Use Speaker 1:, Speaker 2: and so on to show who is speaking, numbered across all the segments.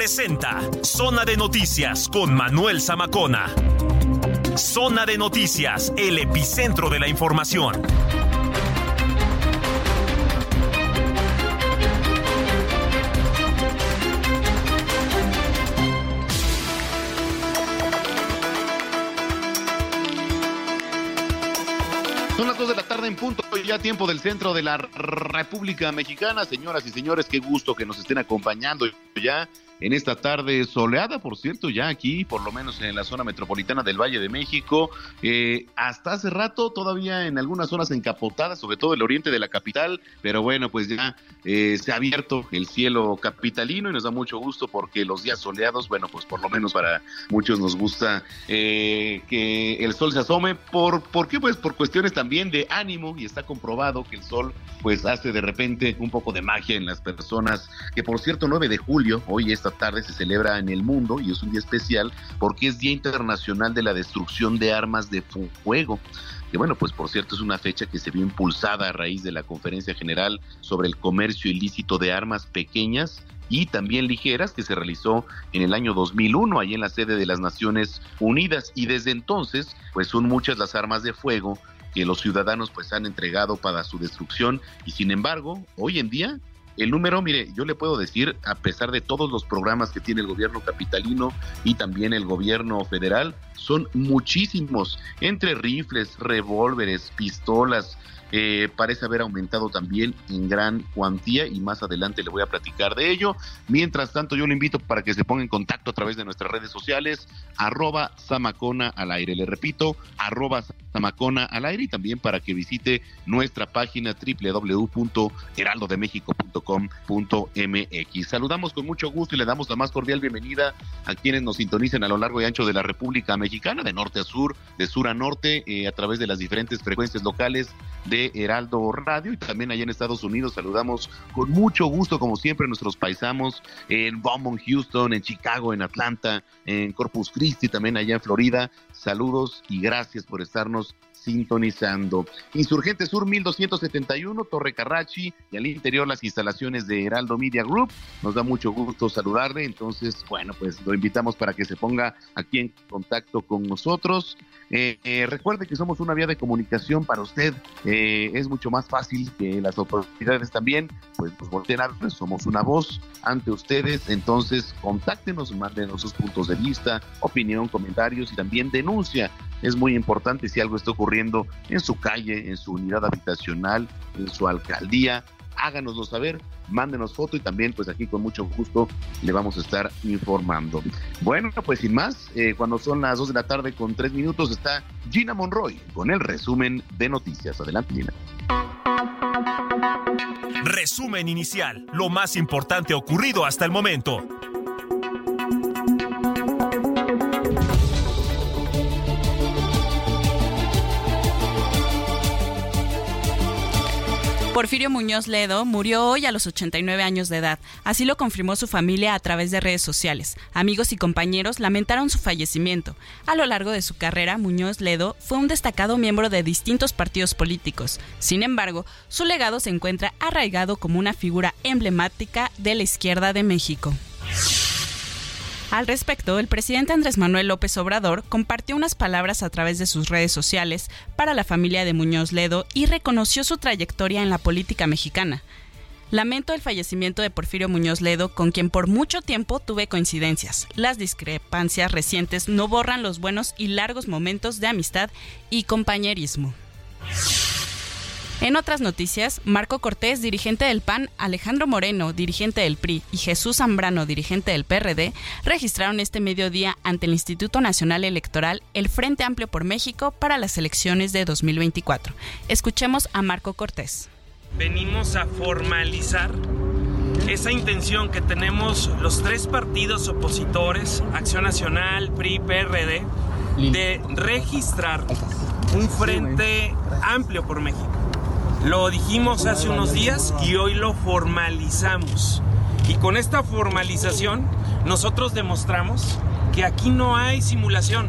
Speaker 1: presenta Zona de Noticias con Manuel Zamacona. Zona de Noticias, el epicentro de la información.
Speaker 2: Son las 2 de la tarde en punto, ya tiempo del centro de la República Mexicana. Señoras y señores, qué gusto que nos estén acompañando ya en esta tarde soleada, por cierto, ya aquí, por lo menos en la zona metropolitana del Valle de México. Eh, hasta hace rato, todavía en algunas zonas encapotadas, sobre todo el oriente de la capital, pero bueno, pues ya eh, se ha abierto el cielo capitalino y nos da mucho gusto porque los días soleados, bueno, pues por lo menos para muchos nos gusta eh, que el sol se asome. ¿Por, ¿Por qué? Pues por cuestiones también de ánimo y está comprobado que el sol pues hace de repente un poco de magia en las personas, que por cierto 9 de julio, hoy esta tarde se celebra en el mundo y es un día especial porque es Día Internacional de la Destrucción de Armas de Fuego que bueno, pues por cierto es una fecha que se vio impulsada a raíz de la Conferencia General sobre el Comercio Ilícito de Armas Pequeñas y también ligeras que se realizó en el año 2001 ahí en la sede de las Naciones Unidas. Y desde entonces pues son muchas las armas de fuego que los ciudadanos pues han entregado para su destrucción. Y sin embargo hoy en día el número, mire, yo le puedo decir, a pesar de todos los programas que tiene el gobierno capitalino y también el gobierno federal, son muchísimos, entre rifles, revólveres, pistolas, eh, parece haber aumentado también en gran cuantía y más adelante le voy a platicar de ello. Mientras tanto, yo le invito para que se ponga en contacto a través de nuestras redes sociales, arroba Samacona al aire. Le repito, arroba Samacona al aire y también para que visite nuestra página www.heraldodemexico.com.mx. Saludamos con mucho gusto y le damos la más cordial bienvenida a quienes nos sintonicen a lo largo y ancho de la República Mexicana, de norte a sur, de sur a norte, eh, a través de las diferentes frecuencias locales de Heraldo Radio y también allá en Estados Unidos saludamos con mucho gusto como siempre nuestros paisanos en Beaumont, Houston, en Chicago, en Atlanta, en Corpus Christi, también allá en Florida. Saludos y gracias por estarnos sintonizando. Insurgente Sur 1271, Torre Carrachi y al interior las instalaciones de Heraldo Media Group. Nos da mucho gusto saludarle, entonces, bueno, pues lo invitamos para que se ponga aquí en contacto con nosotros. Eh, eh, recuerde que somos una vía de comunicación para usted. Eh, es mucho más fácil que las autoridades también, pues nos volteen a ver. Somos una voz ante ustedes. Entonces, contáctenos, mándenos sus puntos de vista, opinión, comentarios y también denuncia. Es muy importante si algo está ocurriendo en su calle, en su unidad habitacional, en su alcaldía, háganoslo saber, mándenos foto y también pues aquí con mucho gusto le vamos a estar informando. Bueno, pues sin más, eh, cuando son las 2 de la tarde con 3 minutos está Gina Monroy con el resumen de noticias. Adelante Gina.
Speaker 1: Resumen inicial, lo más importante ocurrido hasta el momento.
Speaker 3: Porfirio Muñoz Ledo murió hoy a los 89 años de edad. Así lo confirmó su familia a través de redes sociales. Amigos y compañeros lamentaron su fallecimiento. A lo largo de su carrera, Muñoz Ledo fue un destacado miembro de distintos partidos políticos. Sin embargo, su legado se encuentra arraigado como una figura emblemática de la izquierda de México. Al respecto, el presidente Andrés Manuel López Obrador compartió unas palabras a través de sus redes sociales para la familia de Muñoz Ledo y reconoció su trayectoria en la política mexicana. Lamento el fallecimiento de Porfirio Muñoz Ledo, con quien por mucho tiempo tuve coincidencias. Las discrepancias recientes no borran los buenos y largos momentos de amistad y compañerismo. En otras noticias, Marco Cortés, dirigente del PAN, Alejandro Moreno, dirigente del PRI, y Jesús Zambrano, dirigente del PRD, registraron este mediodía ante el Instituto Nacional Electoral el Frente Amplio por México para las elecciones de 2024. Escuchemos a Marco Cortés.
Speaker 4: Venimos a formalizar esa intención que tenemos los tres partidos opositores, Acción Nacional, PRI, PRD, de registrar un frente amplio por México. Lo dijimos hace unos días y hoy lo formalizamos. Y con esta formalización nosotros demostramos que aquí no hay simulación.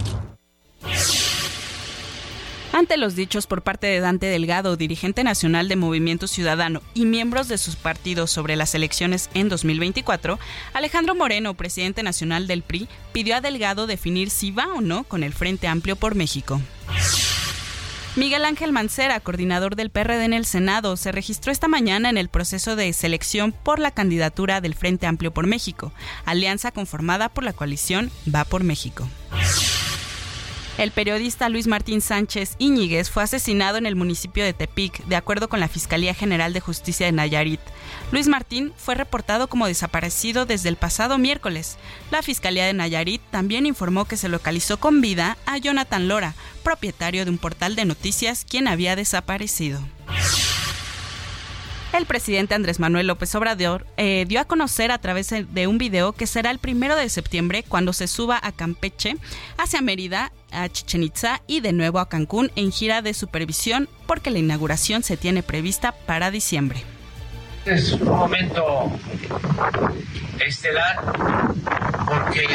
Speaker 3: Ante los dichos por parte de Dante Delgado, dirigente nacional de Movimiento Ciudadano y miembros de sus partidos sobre las elecciones en 2024, Alejandro Moreno, presidente nacional del PRI, pidió a Delgado definir si va o no con el Frente Amplio por México. Miguel Ángel Mancera, coordinador del PRD en el Senado, se registró esta mañana en el proceso de selección por la candidatura del Frente Amplio por México, alianza conformada por la coalición Va por México. El periodista Luis Martín Sánchez Íñiguez fue asesinado en el municipio de Tepic, de acuerdo con la Fiscalía General de Justicia de Nayarit. Luis Martín fue reportado como desaparecido desde el pasado miércoles. La Fiscalía de Nayarit también informó que se localizó con vida a Jonathan Lora, propietario de un portal de noticias, quien había desaparecido. El presidente Andrés Manuel López Obrador eh, dio a conocer a través de un video que será el primero de septiembre cuando se suba a Campeche, hacia Mérida, a Chichen Itza y de nuevo a Cancún en gira de supervisión porque la inauguración se tiene prevista para diciembre.
Speaker 5: Es un momento estelar porque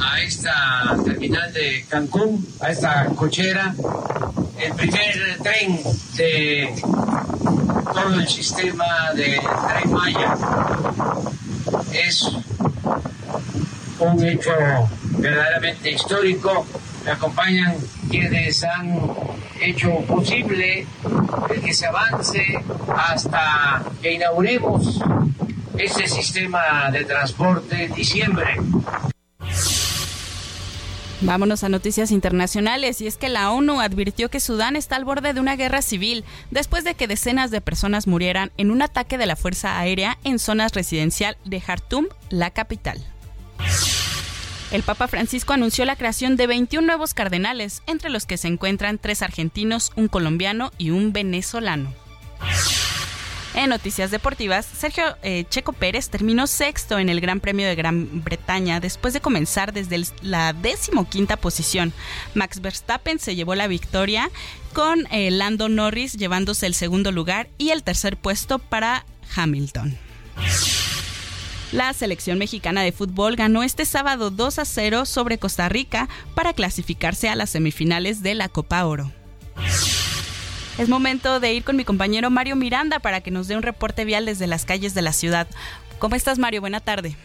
Speaker 5: a esta terminal de Cancún, a esta cochera, el primer tren de todo el sistema de tren Maya. Es un hecho verdaderamente histórico. Me acompañan quienes han hecho posible el que se avance hasta que inauguremos este sistema de transporte en diciembre.
Speaker 3: Vámonos a noticias internacionales y es que la ONU advirtió que Sudán está al borde de una guerra civil después de que decenas de personas murieran en un ataque de la Fuerza Aérea en zonas residencial de Khartoum, la capital. El Papa Francisco anunció la creación de 21 nuevos cardenales, entre los que se encuentran tres argentinos, un colombiano y un venezolano. En noticias deportivas, Sergio eh, Checo Pérez terminó sexto en el Gran Premio de Gran Bretaña después de comenzar desde la decimoquinta posición. Max Verstappen se llevó la victoria con eh, Lando Norris llevándose el segundo lugar y el tercer puesto para Hamilton. La selección mexicana de fútbol ganó este sábado 2 a 0 sobre Costa Rica para clasificarse a las semifinales de la Copa Oro. Es momento de ir con mi compañero Mario Miranda para que nos dé un reporte vial desde las calles de la ciudad. ¿Cómo estás, Mario? Buena tarde.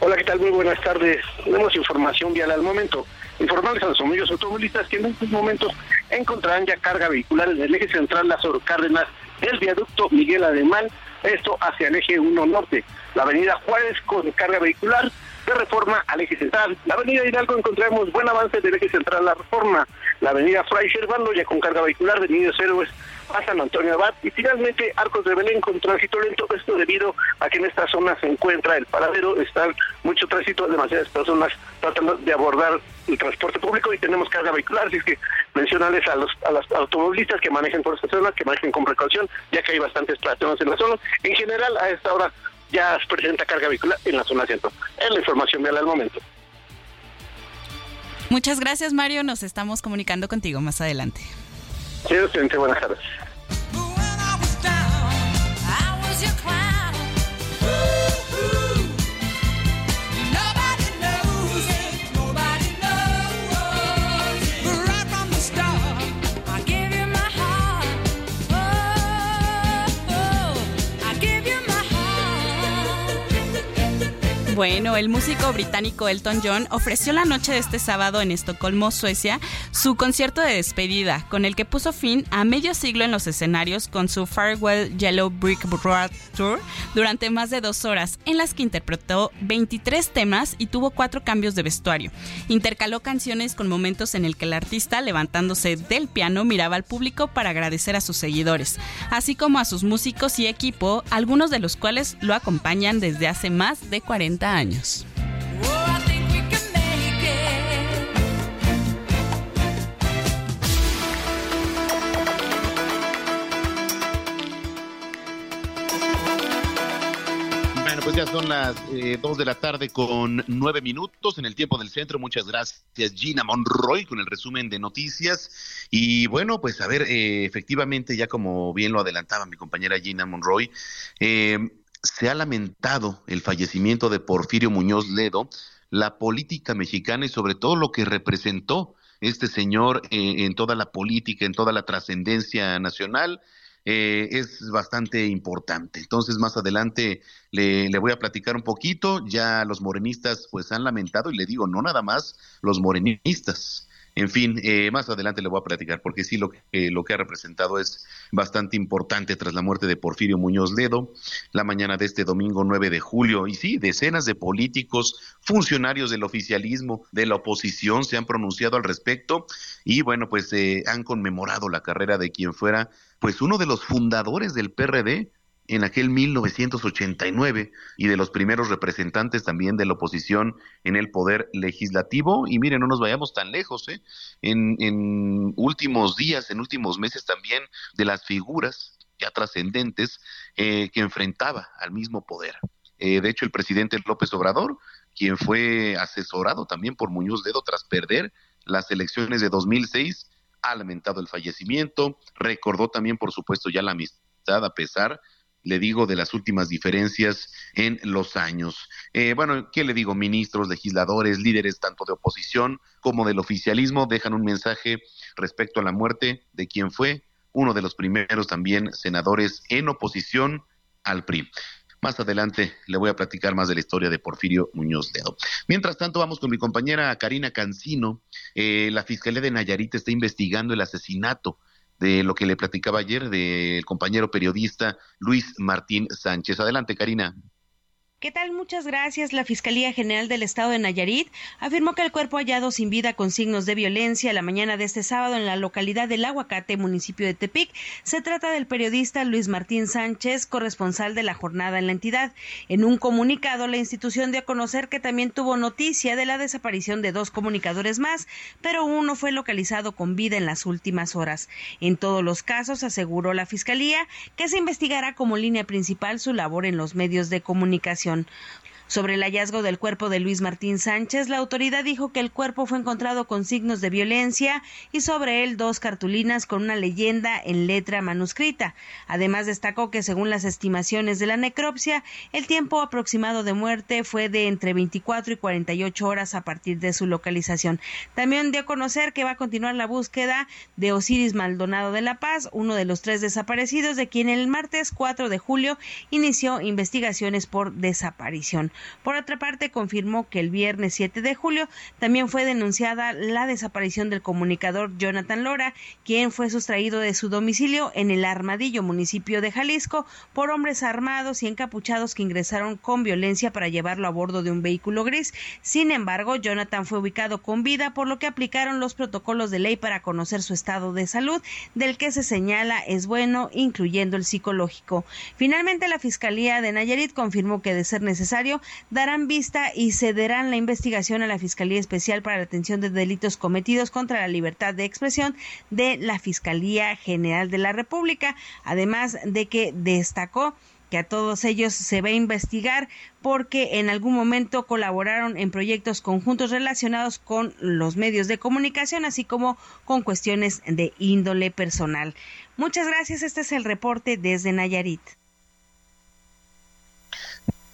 Speaker 6: Hola, ¿qué tal? Muy buenas tardes. Tenemos información vial al momento. Informarles a los amigos automovilistas que en estos momentos encontrarán ya carga vehicular en el eje central Las Cárdenas del viaducto Miguel Alemán, esto hacia el eje 1 norte. La avenida Juárez con carga vehicular de reforma al eje central. La avenida Hidalgo encontramos buen avance del eje central la reforma. La avenida Fray Servando ya con carga vehicular de Niños Héroes a San Antonio Abad y finalmente Arcos de Belén con tránsito lento, esto debido a que en esta zona se encuentra el paradero, está mucho tránsito, demasiadas personas tratando de abordar el transporte público y tenemos carga vehicular, así es que mencionarles a los, a los automovilistas que manejen por esta zona, que manejen con precaución, ya que hay bastantes personas en la zona. En general, a esta hora ya se presenta carga vehicular en la zona centro. Es la información real al momento.
Speaker 3: Muchas gracias, Mario. Nos estamos comunicando contigo más adelante.
Speaker 6: Sí, buenas tardes.
Speaker 3: Bueno, el músico británico Elton John ofreció la noche de este sábado en Estocolmo, Suecia, su concierto de despedida, con el que puso fin a medio siglo en los escenarios con su Farewell Yellow Brick Road Tour durante más de dos horas, en las que interpretó 23 temas y tuvo cuatro cambios de vestuario. Intercaló canciones con momentos en el que el artista, levantándose del piano, miraba al público para agradecer a sus seguidores, así como a sus músicos y equipo, algunos de los cuales lo acompañan desde hace más de 40 años.
Speaker 2: ya son las eh, dos de la tarde con nueve minutos en el tiempo del centro. Muchas gracias, Gina Monroy, con el resumen de noticias. Y bueno, pues a ver, eh, efectivamente, ya como bien lo adelantaba mi compañera Gina Monroy, eh, se ha lamentado el fallecimiento de Porfirio Muñoz Ledo, la política mexicana y sobre todo lo que representó este señor en toda la política, en toda la trascendencia nacional eh, es bastante importante. Entonces, más adelante le, le, voy a platicar un poquito. Ya los morenistas pues han lamentado y le digo, no nada más los morenistas, en fin, eh, más adelante le voy a platicar porque sí lo que, lo que ha representado es bastante importante tras la muerte de Porfirio Muñoz Ledo, la mañana de este domingo 9 de julio. Y sí, decenas de políticos, funcionarios del oficialismo, de la oposición se han pronunciado al respecto y bueno, pues eh, han conmemorado la carrera de quien fuera pues uno de los fundadores del PRD, en aquel 1989 y de los primeros representantes también de la oposición en el poder legislativo. Y miren, no nos vayamos tan lejos, ¿eh? en, en últimos días, en últimos meses también de las figuras ya trascendentes eh, que enfrentaba al mismo poder. Eh, de hecho, el presidente López Obrador, quien fue asesorado también por Muñoz Dedo tras perder las elecciones de 2006, ha lamentado el fallecimiento, recordó también, por supuesto, ya la amistad a pesar le digo, de las últimas diferencias en los años. Eh, bueno, ¿qué le digo? Ministros, legisladores, líderes tanto de oposición como del oficialismo dejan un mensaje respecto a la muerte de quien fue uno de los primeros también senadores en oposición al PRI. Más adelante le voy a platicar más de la historia de Porfirio Muñoz Ledo. Mientras tanto, vamos con mi compañera Karina Cancino. Eh, la Fiscalía de Nayarit está investigando el asesinato de lo que le platicaba ayer del compañero periodista Luis Martín Sánchez. Adelante, Karina.
Speaker 7: ¿Qué tal? Muchas gracias. La Fiscalía General del Estado de Nayarit afirmó que el cuerpo hallado sin vida con signos de violencia la mañana de este sábado en la localidad del Aguacate, municipio de Tepic, se trata del periodista Luis Martín Sánchez, corresponsal de la jornada en la entidad. En un comunicado, la institución dio a conocer que también tuvo noticia de la desaparición de dos comunicadores más, pero uno fue localizado con vida en las últimas horas. En todos los casos, aseguró la Fiscalía que se investigará como línea principal su labor en los medios de comunicación. Lennon, Sobre el hallazgo del cuerpo de Luis Martín Sánchez, la autoridad dijo que el cuerpo fue encontrado con signos de violencia y sobre él dos cartulinas con una leyenda en letra manuscrita. Además destacó que según las estimaciones de la necropsia, el tiempo aproximado de muerte fue de entre 24 y 48 horas a partir de su localización. También dio a conocer que va a continuar la búsqueda de Osiris Maldonado de la Paz, uno de los tres desaparecidos de quien el martes 4 de julio inició investigaciones por desaparición. Por otra parte, confirmó que el viernes 7 de julio también fue denunciada la desaparición del comunicador Jonathan Lora, quien fue sustraído de su domicilio en el Armadillo, municipio de Jalisco, por hombres armados y encapuchados que ingresaron con violencia para llevarlo a bordo de un vehículo gris. Sin embargo, Jonathan fue ubicado con vida, por lo que aplicaron los protocolos de ley para conocer su estado de salud, del que se señala es bueno, incluyendo el psicológico. Finalmente, la Fiscalía de Nayarit confirmó que, de ser necesario, darán vista y cederán la investigación a la Fiscalía Especial para la Atención de Delitos Cometidos contra la Libertad de Expresión de la Fiscalía General de la República, además de que destacó que a todos ellos se va a investigar porque en algún momento colaboraron en proyectos conjuntos relacionados con los medios de comunicación, así como con cuestiones de índole personal. Muchas gracias, este es el reporte desde Nayarit.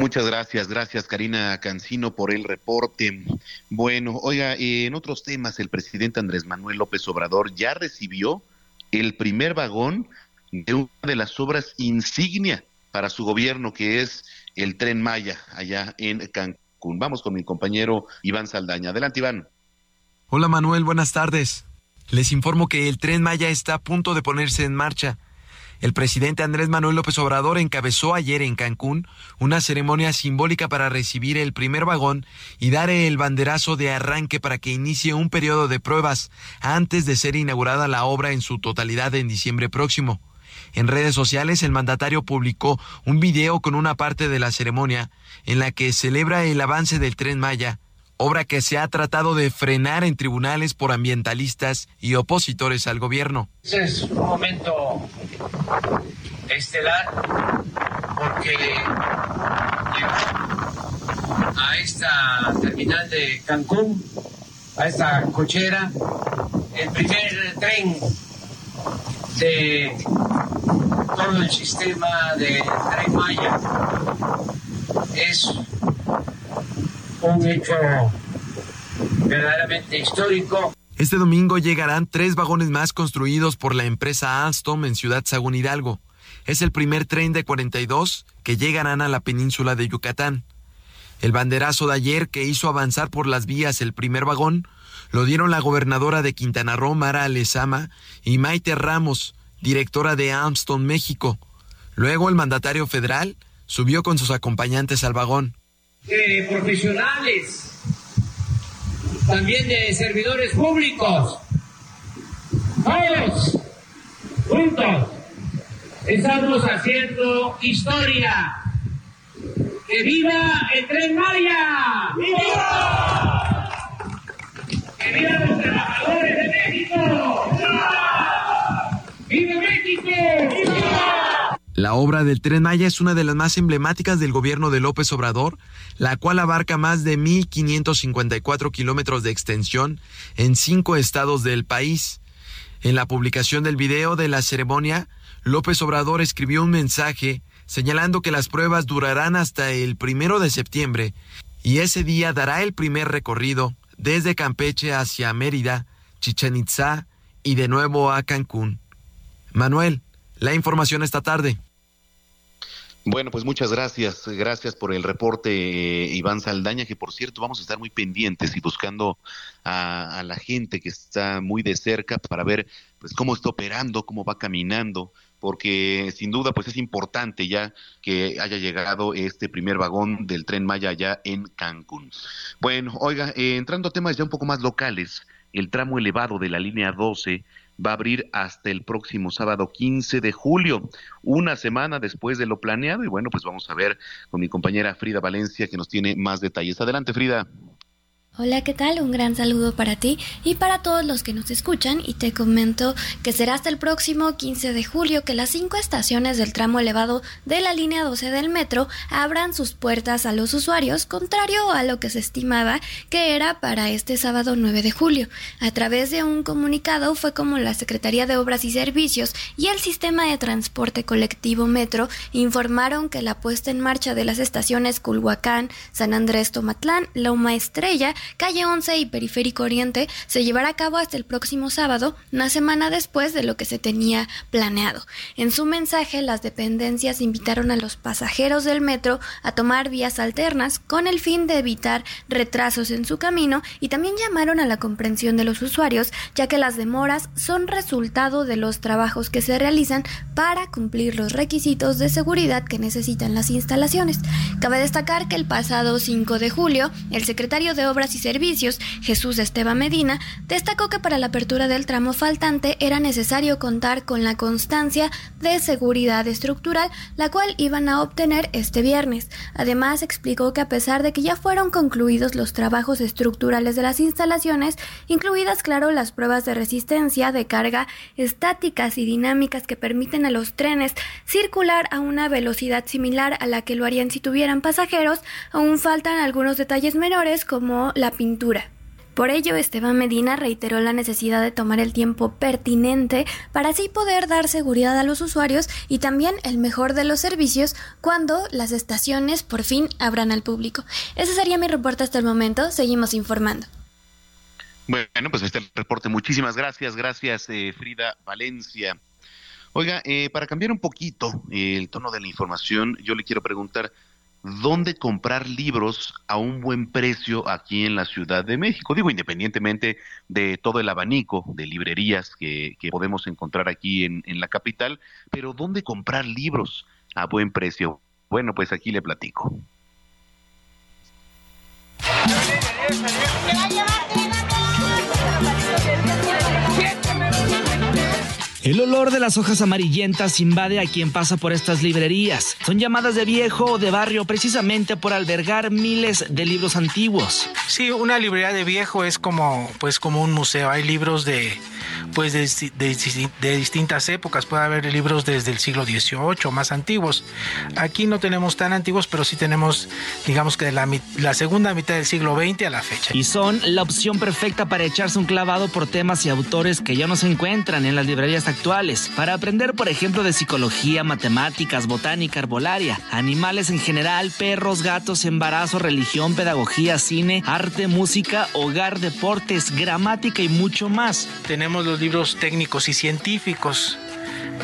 Speaker 2: Muchas gracias, gracias Karina Cancino por el reporte. Bueno, oiga, en otros temas, el presidente Andrés Manuel López Obrador ya recibió el primer vagón de una de las obras insignia para su gobierno, que es el tren Maya, allá en Cancún. Vamos con mi compañero Iván Saldaña. Adelante, Iván.
Speaker 8: Hola Manuel, buenas tardes. Les informo que el tren Maya está a punto de ponerse en marcha. El presidente Andrés Manuel López Obrador encabezó ayer en Cancún una ceremonia simbólica para recibir el primer vagón y dar el banderazo de arranque para que inicie un periodo de pruebas antes de ser inaugurada la obra en su totalidad en diciembre próximo. En redes sociales el mandatario publicó un video con una parte de la ceremonia en la que celebra el avance del tren Maya, obra que se ha tratado de frenar en tribunales por ambientalistas y opositores al gobierno.
Speaker 5: es un momento estelar porque a esta terminal de Cancún, a esta cochera, el primer tren de todo el sistema de Tren Maya. Es un hecho verdaderamente histórico.
Speaker 8: Este domingo llegarán tres vagones más construidos por la empresa Alstom en Ciudad Sagún Hidalgo. Es el primer tren de 42 que llegarán a la península de Yucatán. El banderazo de ayer que hizo avanzar por las vías el primer vagón lo dieron la gobernadora de Quintana Roo, Mara Alezama, y Maite Ramos, directora de Alstom México. Luego el mandatario federal subió con sus acompañantes al vagón.
Speaker 5: De profesionales, también de servidores públicos, todos juntos estamos haciendo historia. ¡Que viva el tren Maya! ¡Viva! ¡Que viva los trabajadores de México! ¡Viva México!
Speaker 8: La obra del Tren Maya es una de las más emblemáticas del gobierno de López Obrador, la cual abarca más de 1.554 kilómetros de extensión en cinco estados del país. En la publicación del video de la ceremonia, López Obrador escribió un mensaje señalando que las pruebas durarán hasta el primero de septiembre y ese día dará el primer recorrido desde Campeche hacia Mérida, Chichen Itzá y de nuevo a Cancún. Manuel, la información esta tarde.
Speaker 2: Bueno, pues muchas gracias. Gracias por el reporte, eh, Iván Saldaña, que por cierto vamos a estar muy pendientes y buscando a, la gente que está muy de cerca para ver pues cómo está operando, cómo va caminando, porque sin duda pues es importante ya que haya llegado este primer vagón del tren Maya allá en Cancún. Bueno, oiga, eh, entrando a temas ya un poco más locales, el tramo elevado de la línea 12 va a abrir hasta el próximo sábado 15 de julio, una semana después de lo planeado. Y bueno, pues vamos a ver con mi compañera Frida Valencia que nos tiene más detalles. Adelante, Frida.
Speaker 9: Hola, ¿qué tal? Un gran saludo para ti y para todos los que nos escuchan y te comento que será hasta el próximo 15 de julio que las cinco estaciones del tramo elevado de la línea 12 del metro abran sus puertas a los usuarios, contrario a lo que se estimaba que era para este sábado 9 de julio. A través de un comunicado fue como la Secretaría de Obras y Servicios y el Sistema de Transporte Colectivo Metro informaron que la puesta en marcha de las estaciones Culhuacán, San Andrés Tomatlán, Loma Estrella, Calle 11 y Periférico Oriente se llevará a cabo hasta el próximo sábado, una semana después de lo que se tenía planeado. En su mensaje, las dependencias invitaron a los pasajeros del metro a tomar vías alternas con el fin de evitar retrasos en su camino y también llamaron a la comprensión de los usuarios, ya que las demoras son resultado de los trabajos que se realizan para cumplir los requisitos de seguridad que necesitan las instalaciones. Cabe destacar que el pasado 5 de julio, el secretario de Obras y Servicios, Jesús Esteban Medina, destacó que para la apertura del tramo faltante era necesario contar con la constancia de seguridad estructural, la cual iban a obtener este viernes. Además, explicó que a pesar de que ya fueron concluidos los trabajos estructurales de las instalaciones, incluidas, claro, las pruebas de resistencia, de carga, estáticas y dinámicas que permiten a los trenes circular a una velocidad similar a la que lo harían si tuvieran pasajeros, aún faltan algunos detalles menores como la pintura. Por ello, Esteban Medina reiteró la necesidad de tomar el tiempo pertinente para así poder dar seguridad a los usuarios y también el mejor de los servicios cuando las estaciones por fin abran al público. Ese sería mi reporte hasta el momento. Seguimos informando.
Speaker 2: Bueno, pues este reporte. Muchísimas gracias. Gracias, eh, Frida Valencia. Oiga, eh, para cambiar un poquito el tono de la información, yo le quiero preguntar dónde comprar libros a un buen precio aquí en la Ciudad de México. Digo, independientemente de todo el abanico de librerías que, podemos encontrar aquí en, en la capital, pero dónde comprar libros a buen precio. Bueno, pues aquí le platico.
Speaker 10: El olor de las hojas amarillentas invade a quien pasa por estas librerías. Son llamadas de viejo o de barrio precisamente por albergar miles de libros antiguos.
Speaker 11: Sí, una librería de viejo es como, pues, como un museo. Hay libros de, pues, de, de, distintas épocas. Puede haber libros desde el siglo XVIII más antiguos. Aquí no tenemos tan antiguos, pero sí tenemos, digamos que de la, la segunda mitad del siglo XX a la fecha.
Speaker 12: Y son la opción perfecta para echarse un clavado por temas y autores que ya no se encuentran en las librerías Para aprender, por ejemplo, de psicología, matemáticas, botánica, arbolaria, animales en general, perros, gatos, embarazo, religión, pedagogía, cine, arte, música, hogar, deportes, gramática y mucho más.
Speaker 11: Tenemos los libros técnicos y científicos.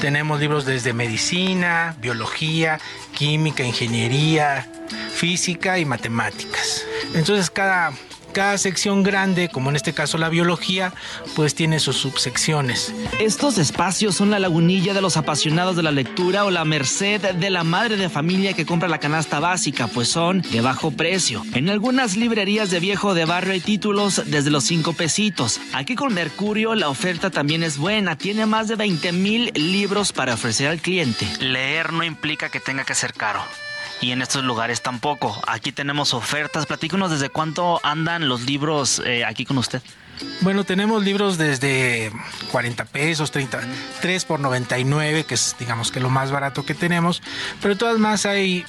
Speaker 11: Tenemos libros desde medicina, biología, química, ingeniería, física y matemáticas. Entonces cada cada sección grande, como en este caso la biología, pues tiene sus subsecciones.
Speaker 12: Estos espacios son la lagunilla de los apasionados de la lectura o la merced de la madre de familia que compra la canasta básica, pues son de bajo precio. En algunas librerías de viejo de barrio hay títulos desde los 5 pesitos. Aquí con Mercurio la oferta también es buena, tiene más de 20 mil libros para ofrecer al cliente.
Speaker 13: Leer no implica que tenga que ser caro y en estos lugares tampoco. Aquí tenemos ofertas. Platícanos desde cuánto andan los libros eh, aquí con usted.
Speaker 11: Bueno, tenemos libros desde 40 pesos, 30, 3 por 99, que es digamos que lo más barato que tenemos, pero todas más hay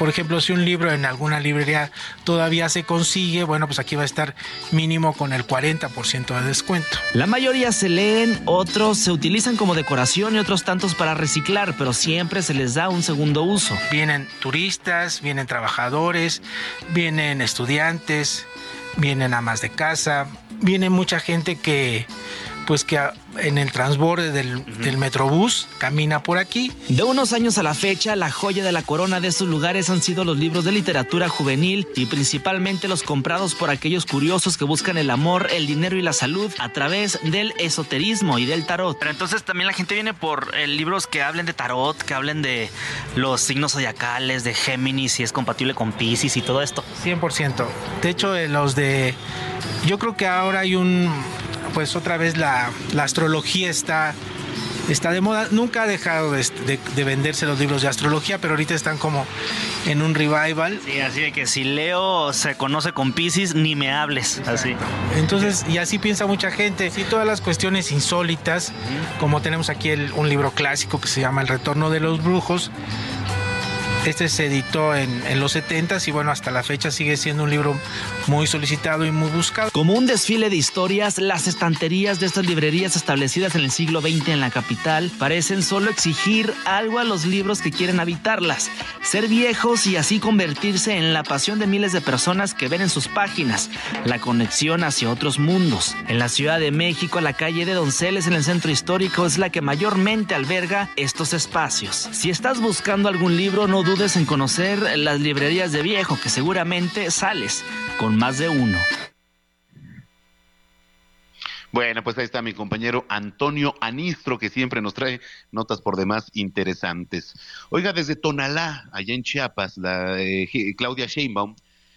Speaker 11: por ejemplo, si un libro en alguna librería todavía se consigue, bueno, pues aquí va a estar mínimo con el 40% de descuento.
Speaker 12: La mayoría se leen, otros se utilizan como decoración y otros tantos para reciclar, pero siempre se les da un segundo uso.
Speaker 11: Vienen turistas, vienen trabajadores, vienen estudiantes, vienen amas de casa, viene mucha gente que pues que en el transborde del, Metrobús camina por aquí.
Speaker 12: De unos años a la fecha, la joya de la corona de estos lugares han sido los libros de literatura juvenil y principalmente los comprados por aquellos curiosos que buscan el amor, el dinero y la salud a través del esoterismo y del tarot.
Speaker 13: Pero entonces también la gente viene por eh, libros que hablen de tarot, que hablen de los signos zodiacales, de Géminis, si es compatible con Pisces y todo esto.
Speaker 11: 100%. De hecho, eh, los de... Yo creo que ahora hay un pues otra vez la, astrología está está de moda. Nunca ha dejado de, venderse los libros de astrología, pero ahorita están como en un revival.
Speaker 13: Sí, así de que si Leo se conoce con Pisces, ni me hables. Así.
Speaker 11: Entonces, y así piensa mucha gente. Sí, todas las cuestiones insólitas, como tenemos aquí un libro clásico que se llama El Retorno de los Brujos este se editó en, los 70 y bueno, hasta la fecha sigue siendo un libro muy solicitado y muy buscado.
Speaker 12: Como un desfile de historias, las estanterías de estas librerías establecidas en el siglo XX en la capital parecen solo exigir algo a los libros que quieren habitarlas, ser viejos y así convertirse en la pasión de miles de personas que ven en sus páginas la conexión hacia otros mundos. En la Ciudad de México, la calle de Donceles en el centro histórico es la que mayormente alberga estos espacios. Si estás buscando algún libro, no dudes en conocer las librerías de viejo, que seguramente sales con más de uno.
Speaker 2: Bueno, pues ahí está mi compañero Antonio Anistro, que siempre nos trae notas por demás interesantes. Oiga, desde Tonalá, allá en Chiapas, la eh, Claudia Sheinbaum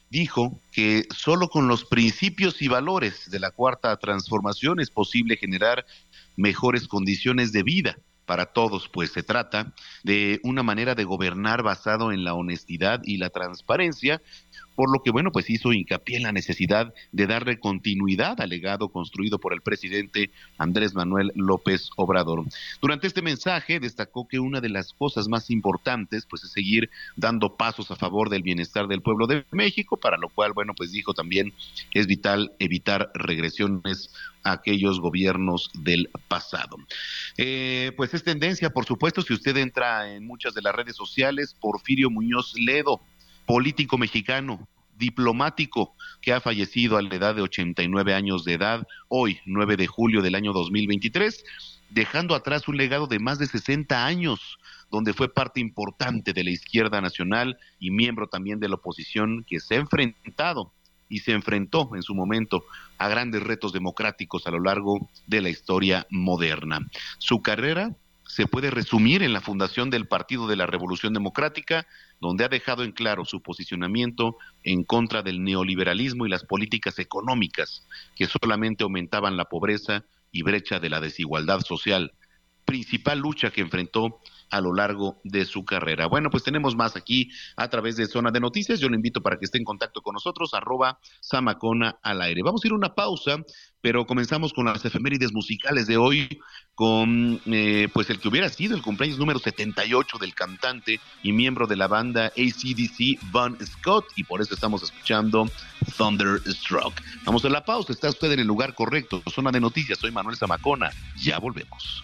Speaker 2: dijo que solo con los principios y valores de la cuarta transformación es posible generar mejores condiciones de vida para todos, pues se trata de una manera de gobernar basado en la honestidad y la transparencia por lo que, bueno, pues hizo hincapié en la necesidad de darle continuidad al legado construido por el presidente Andrés Manuel López Obrador. Durante este mensaje destacó que una de las cosas más importantes, pues, es seguir dando pasos a favor del bienestar del pueblo de México, para lo cual, bueno, pues dijo también es vital evitar regresiones a aquellos gobiernos del pasado. Eh, pues es tendencia, por supuesto, si usted entra en muchas de las redes sociales, Porfirio Muñoz Ledo, político mexicano, diplomático que ha fallecido a la edad de 89 años de edad, hoy 9 de julio del año 2023, dejando atrás un legado de más de 60 años, donde fue parte importante de la izquierda nacional y miembro también de la oposición que se ha enfrentado y se enfrentó en su momento a grandes retos democráticos a lo largo de la historia moderna. Su carrera se puede resumir en la fundación del Partido de la Revolución Democrática, donde ha dejado en claro su posicionamiento en contra del neoliberalismo y las políticas económicas que solamente aumentaban la pobreza y brecha de la desigualdad social, principal lucha que enfrentó a lo largo de su carrera. Bueno, pues tenemos más aquí a través de Zona de Noticias. Yo lo invito para que esté en contacto con nosotros, arroba Samacona al aire. Vamos a ir a una pausa, pero comenzamos con las efemérides musicales de hoy, con eh, pues el que hubiera sido el cumpleaños número 78 del cantante y miembro de la banda ACDC, Von Scott, y por eso estamos escuchando Thunderstruck. Vamos a la pausa, está usted en el lugar correcto. Zona de Noticias, soy Manuel Zamacona. Ya volvemos.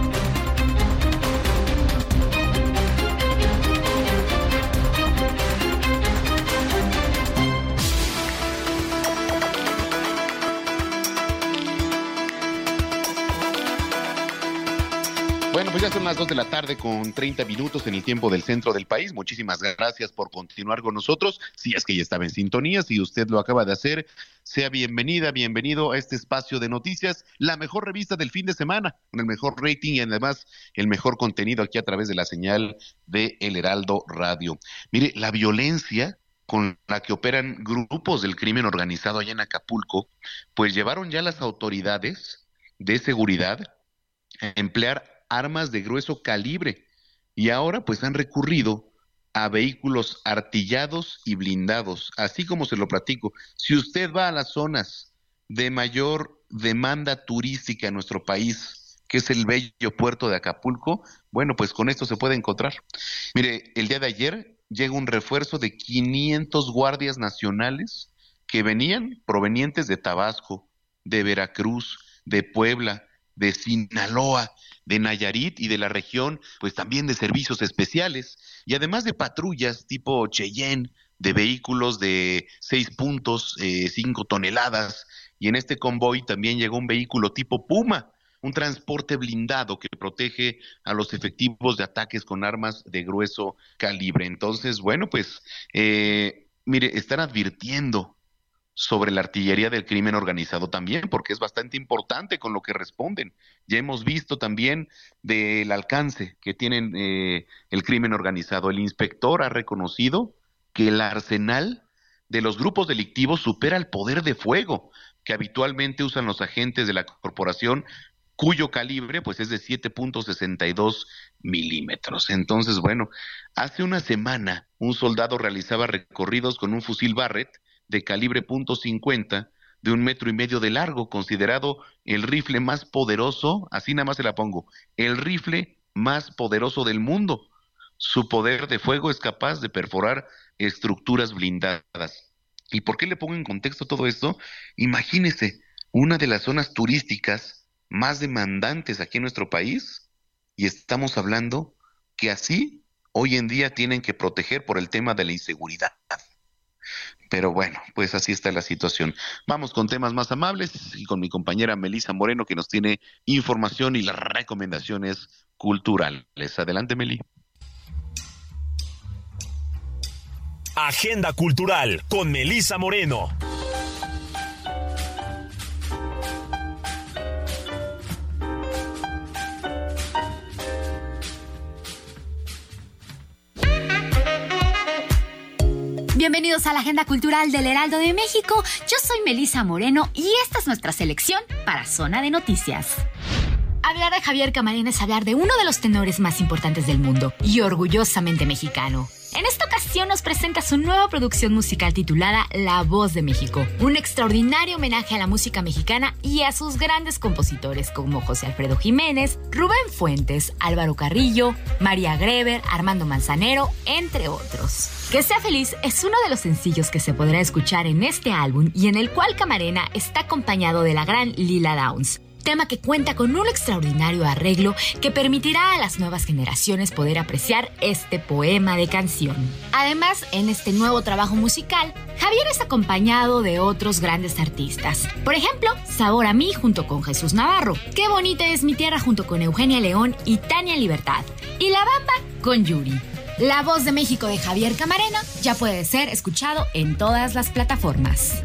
Speaker 2: Son las 2 de la tarde con 30 minutos en el tiempo del centro del país. Muchísimas gracias por continuar con nosotros. Si es que ya estaba en sintonía, si usted lo acaba de hacer, sea bienvenida, bienvenido a este espacio de noticias, la mejor revista del fin de semana, con el mejor rating y además el mejor contenido aquí a través de la señal de El Heraldo Radio. Mire, la violencia con la que operan grupos del crimen organizado allá en Acapulco, pues llevaron ya las autoridades de seguridad a emplear armas de grueso calibre y ahora pues han recurrido a vehículos artillados y blindados, así como se lo platico. Si usted va a las zonas de mayor demanda turística en nuestro país, que es el bello puerto de Acapulco, bueno, pues con esto se puede encontrar. Mire, el día de ayer llega un refuerzo de 500 guardias nacionales que venían provenientes de Tabasco, de Veracruz, de Puebla, de Sinaloa, de Nayarit y de la región, pues también de servicios especiales, y además de patrullas tipo Cheyenne, de vehículos de seis puntos, eh, cinco toneladas, y en este convoy también llegó un vehículo tipo Puma, un transporte blindado que protege a los efectivos de ataques con armas de grueso calibre. Entonces, bueno, pues, eh, mire, están advirtiendo sobre la artillería del crimen organizado también, porque es bastante importante con lo que responden. Ya hemos visto también del alcance que tienen eh, el crimen organizado. El inspector ha reconocido que el arsenal de los grupos delictivos supera el poder de fuego que habitualmente usan los agentes de la corporación cuyo calibre pues es de 7.62 milímetros. Entonces, bueno, hace una semana un soldado realizaba recorridos con un fusil Barrett de calibre .50 de un metro y medio de largo, considerado el rifle más poderoso, así nada más se la pongo, el rifle más poderoso del mundo. Su poder de fuego es capaz de perforar estructuras blindadas. ¿Y por qué le pongo en contexto todo esto? Imagínese, una de las zonas turísticas más demandantes aquí en nuestro país, y estamos hablando que así hoy en día tienen que proteger por el tema de la inseguridad. Pero bueno, pues así está la situación. Vamos con temas más amables y con mi compañera Melisa Moreno que nos tiene información y las recomendaciones culturales. Adelante, Meli.
Speaker 1: Agenda Cultural con Melisa Moreno.
Speaker 14: Bienvenidos a la Agenda Cultural del Heraldo de México. Yo soy Melisa Moreno y esta es nuestra selección para Zona de Noticias. Hablar de Javier Camarena es hablar de uno de los tenores más importantes del mundo y orgullosamente mexicano. En esta ocasión nos presenta su nueva producción musical titulada La Voz de México, un extraordinario homenaje a la música mexicana y a sus grandes compositores como José Alfredo Jiménez, Rubén Fuentes, Álvaro Carrillo, María Greber, Armando Manzanero, entre otros. Que sea feliz es uno de los sencillos que se podrá escuchar en este álbum y en el cual Camarena está acompañado de la gran Lila Downs tema que cuenta con un extraordinario arreglo que permitirá a las nuevas generaciones poder apreciar este poema de canción. Además, en este nuevo trabajo musical, Javier es acompañado de otros grandes artistas. Por ejemplo, Sabor a mí junto con Jesús Navarro, Qué bonita es mi tierra junto con Eugenia León y Tania Libertad, y La Bamba con Yuri. La voz de México de Javier Camarena ya puede ser escuchado en todas las plataformas.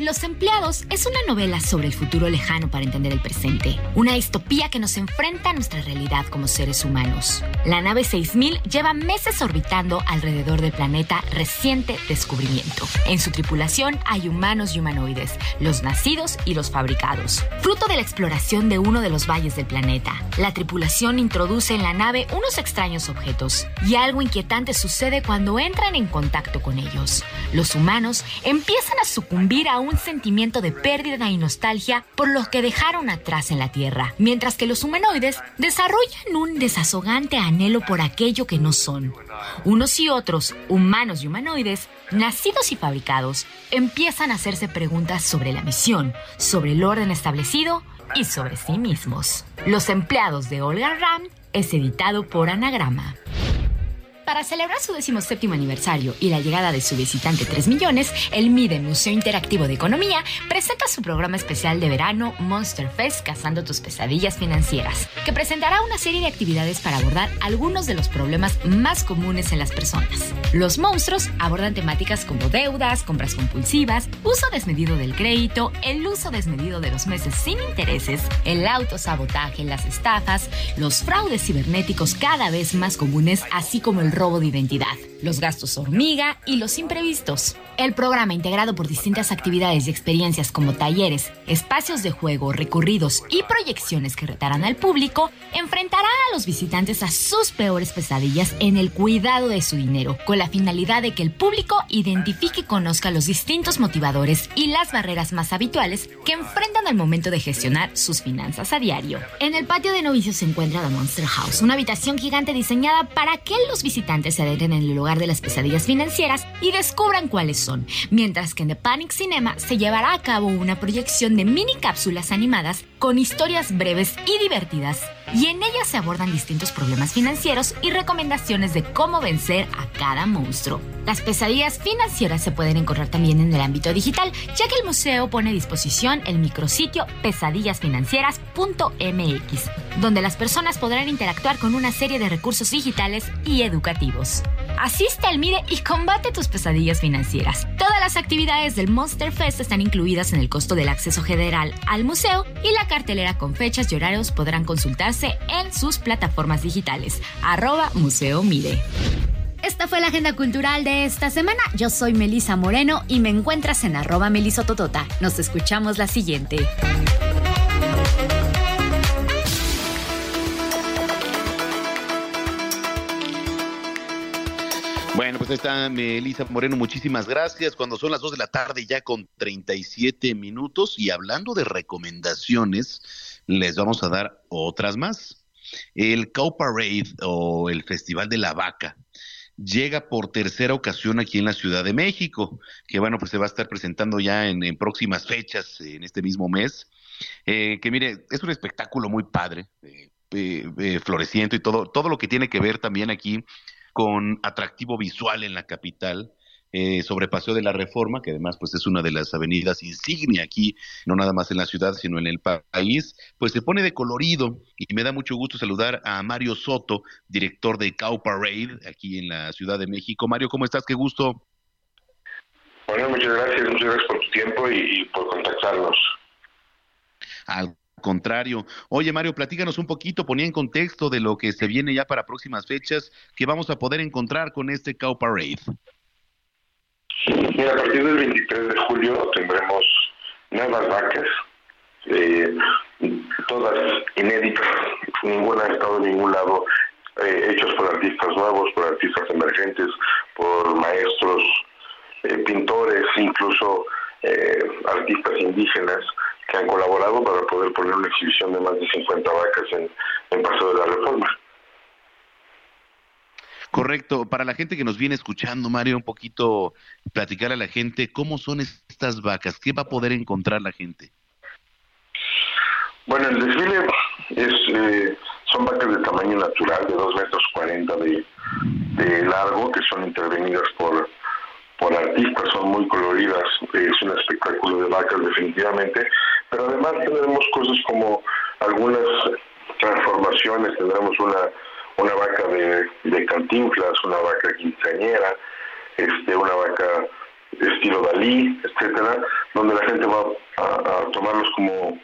Speaker 14: Los empleados es una novela sobre el futuro lejano para entender el presente, una distopía que nos enfrenta a nuestra realidad como seres humanos. La nave 6000 lleva meses orbitando alrededor del planeta reciente descubrimiento. En su tripulación hay humanos y humanoides, los nacidos y los fabricados. Fruto de la exploración de uno de los valles del planeta, la tripulación introduce en la nave unos extraños objetos y algo inquietante sucede cuando entran en contacto con ellos. Los humanos empiezan a sucumbir a un sentimiento de pérdida y nostalgia por los que dejaron atrás en la Tierra, mientras que los humanoides desarrollan un desazogante anhelo por aquello que no son. Unos y otros, humanos y humanoides, nacidos y fabricados, empiezan a hacerse preguntas sobre la misión, sobre el orden establecido y sobre sí mismos. Los empleados de Olga Ram es editado por Anagrama. Para celebrar su 17 aniversario y la llegada de su visitante 3 millones, el MIDE Museo Interactivo de Economía presenta su programa especial de verano Monster Fest Cazando tus pesadillas financieras, que presentará una serie de actividades para abordar algunos de los problemas más comunes en las personas. Los monstruos abordan temáticas como deudas, compras compulsivas, uso desmedido del crédito, el uso desmedido de los meses sin intereses, el autosabotaje, las estafas, los fraudes cibernéticos cada vez más comunes, así como el robo de identidad, los gastos hormiga y los imprevistos. El programa, integrado por distintas actividades y experiencias como talleres, espacios de juego, recorridos y proyecciones que retarán al público, enfrentará a los visitantes a sus peores pesadillas en el cuidado de su dinero, con la finalidad de que el público identifique y conozca los distintos motivadores y las barreras más habituales que enfrentan al momento de gestionar sus finanzas a diario. En el patio de novicios se encuentra The Monster House, una habitación gigante diseñada para que los visitantes se adentren en el lugar de las pesadillas financieras y descubran cuáles son, mientras que en The Panic Cinema se llevará a cabo una proyección de mini cápsulas animadas con historias breves y divertidas, y en ellas se abordan distintos problemas financieros y recomendaciones de cómo vencer a cada monstruo. Las pesadillas financieras se pueden encontrar también en el ámbito digital, ya que el museo pone a disposición el micrositio pesadillasfinancieras.mx, donde las personas podrán interactuar con una serie de recursos digitales y educativos. Asiste al MIDE y combate tus pesadillas financieras. Todas las actividades del Monster Fest están incluidas en el costo del acceso general al museo y la cartelera con fechas y horarios podrán consultarse en sus plataformas digitales. Arroba Museo Mide. Esta fue la agenda cultural de esta semana. Yo soy Melisa Moreno y me encuentras en arroba melisototota. Nos escuchamos la siguiente.
Speaker 2: Pues ahí está Melisa Moreno, muchísimas gracias. Cuando son las 2 de la tarde ya con 37 minutos y hablando de recomendaciones, les vamos a dar otras más. El Cow Parade o el Festival de la Vaca llega por tercera ocasión aquí en la Ciudad de México, que bueno, pues se va a estar presentando ya en, próximas fechas, en este mismo mes. Eh, que mire, es un espectáculo muy padre, eh, eh, floreciente y todo, todo lo que tiene que ver también aquí con atractivo visual en la capital. Eh, sobre Paseo de la Reforma, que además pues es una de las avenidas insignia aquí, no nada más en la ciudad, sino en el país, pues se pone de colorido y me da mucho gusto saludar a Mario Soto, director de Cow Parade aquí en la Ciudad de México. Mario, ¿cómo estás? Qué gusto.
Speaker 15: Bueno, muchas gracias, muchas gracias por tu tiempo y, por contactarnos.
Speaker 2: Al contrario. Oye, Mario, platícanos un poquito, ponía en contexto de lo que se viene ya para próximas fechas, que vamos a poder encontrar con este Cow Parade.
Speaker 15: Mira, a partir del 23 de julio tendremos nuevas vacas, eh, todas inéditas, ninguna ha estado en ningún lado, eh, hechos por artistas nuevos, por artistas emergentes, por maestros, eh, pintores, incluso artistas indígenas que han colaborado para poder poner una exhibición de más de 50 vacas en, en Paseo de la Reforma.
Speaker 2: Correcto. Para la gente que nos viene escuchando, Mario, un poquito platicar a la gente cómo son estas vacas, qué va a poder encontrar la gente.
Speaker 15: Bueno, el desfile es, eh, son vacas de tamaño natural, de 2 metros 40 de, de largo, que son intervenidas por, por artistas, son muy coloridas, es un espectáculo de vacas definitivamente, pero además tendremos cosas como algunas transformaciones, tendremos una una vaca de, de cantinflas, una vaca quinceañera, este, una vaca estilo Dalí, etcétera, donde la gente va a, tomarlos como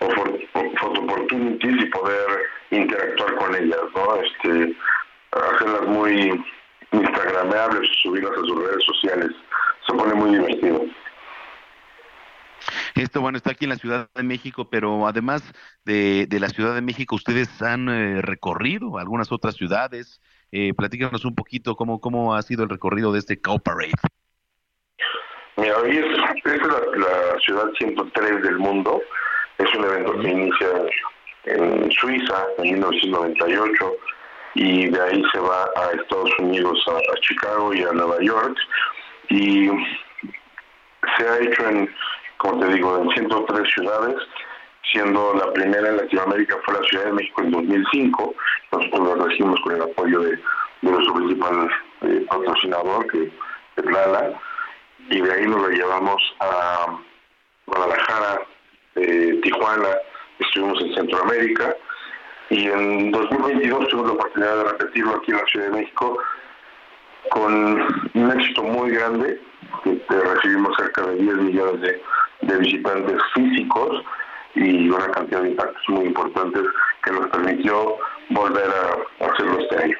Speaker 15: photo opportunities y poder interactuar con ellas, ¿no? Este, hacerlas muy instagramables, subirlas a sus redes sociales. Se pone muy divertido.
Speaker 2: Esto, bueno, está aquí en la Ciudad de México, pero además de, de la Ciudad de México, ustedes han eh, recorrido algunas otras ciudades. Eh, platícanos un poquito cómo, cómo ha sido el recorrido de este Cow Parade.
Speaker 15: Mira, hoy es, es la, ciudad 103 del mundo. Es un evento que inicia en Suiza en 1998 y de ahí se va a Estados Unidos, a, Chicago y a Nueva York. Y se ha hecho en, como te digo, en 103 ciudades, siendo la primera en Latinoamérica fue la Ciudad de México en 2005. Nosotros lo recibimos con el apoyo de, nuestro principal eh, patrocinador, que es Lala y de ahí nos lo llevamos a Guadalajara, eh, Tijuana, estuvimos en Centroamérica y en 2022 tuvimos la oportunidad de repetirlo aquí en la Ciudad de México con un éxito muy grande, que recibimos cerca de 10 millones de, de visitantes físicos y una cantidad de impactos muy importantes que nos permitió volver a hacerlo este año.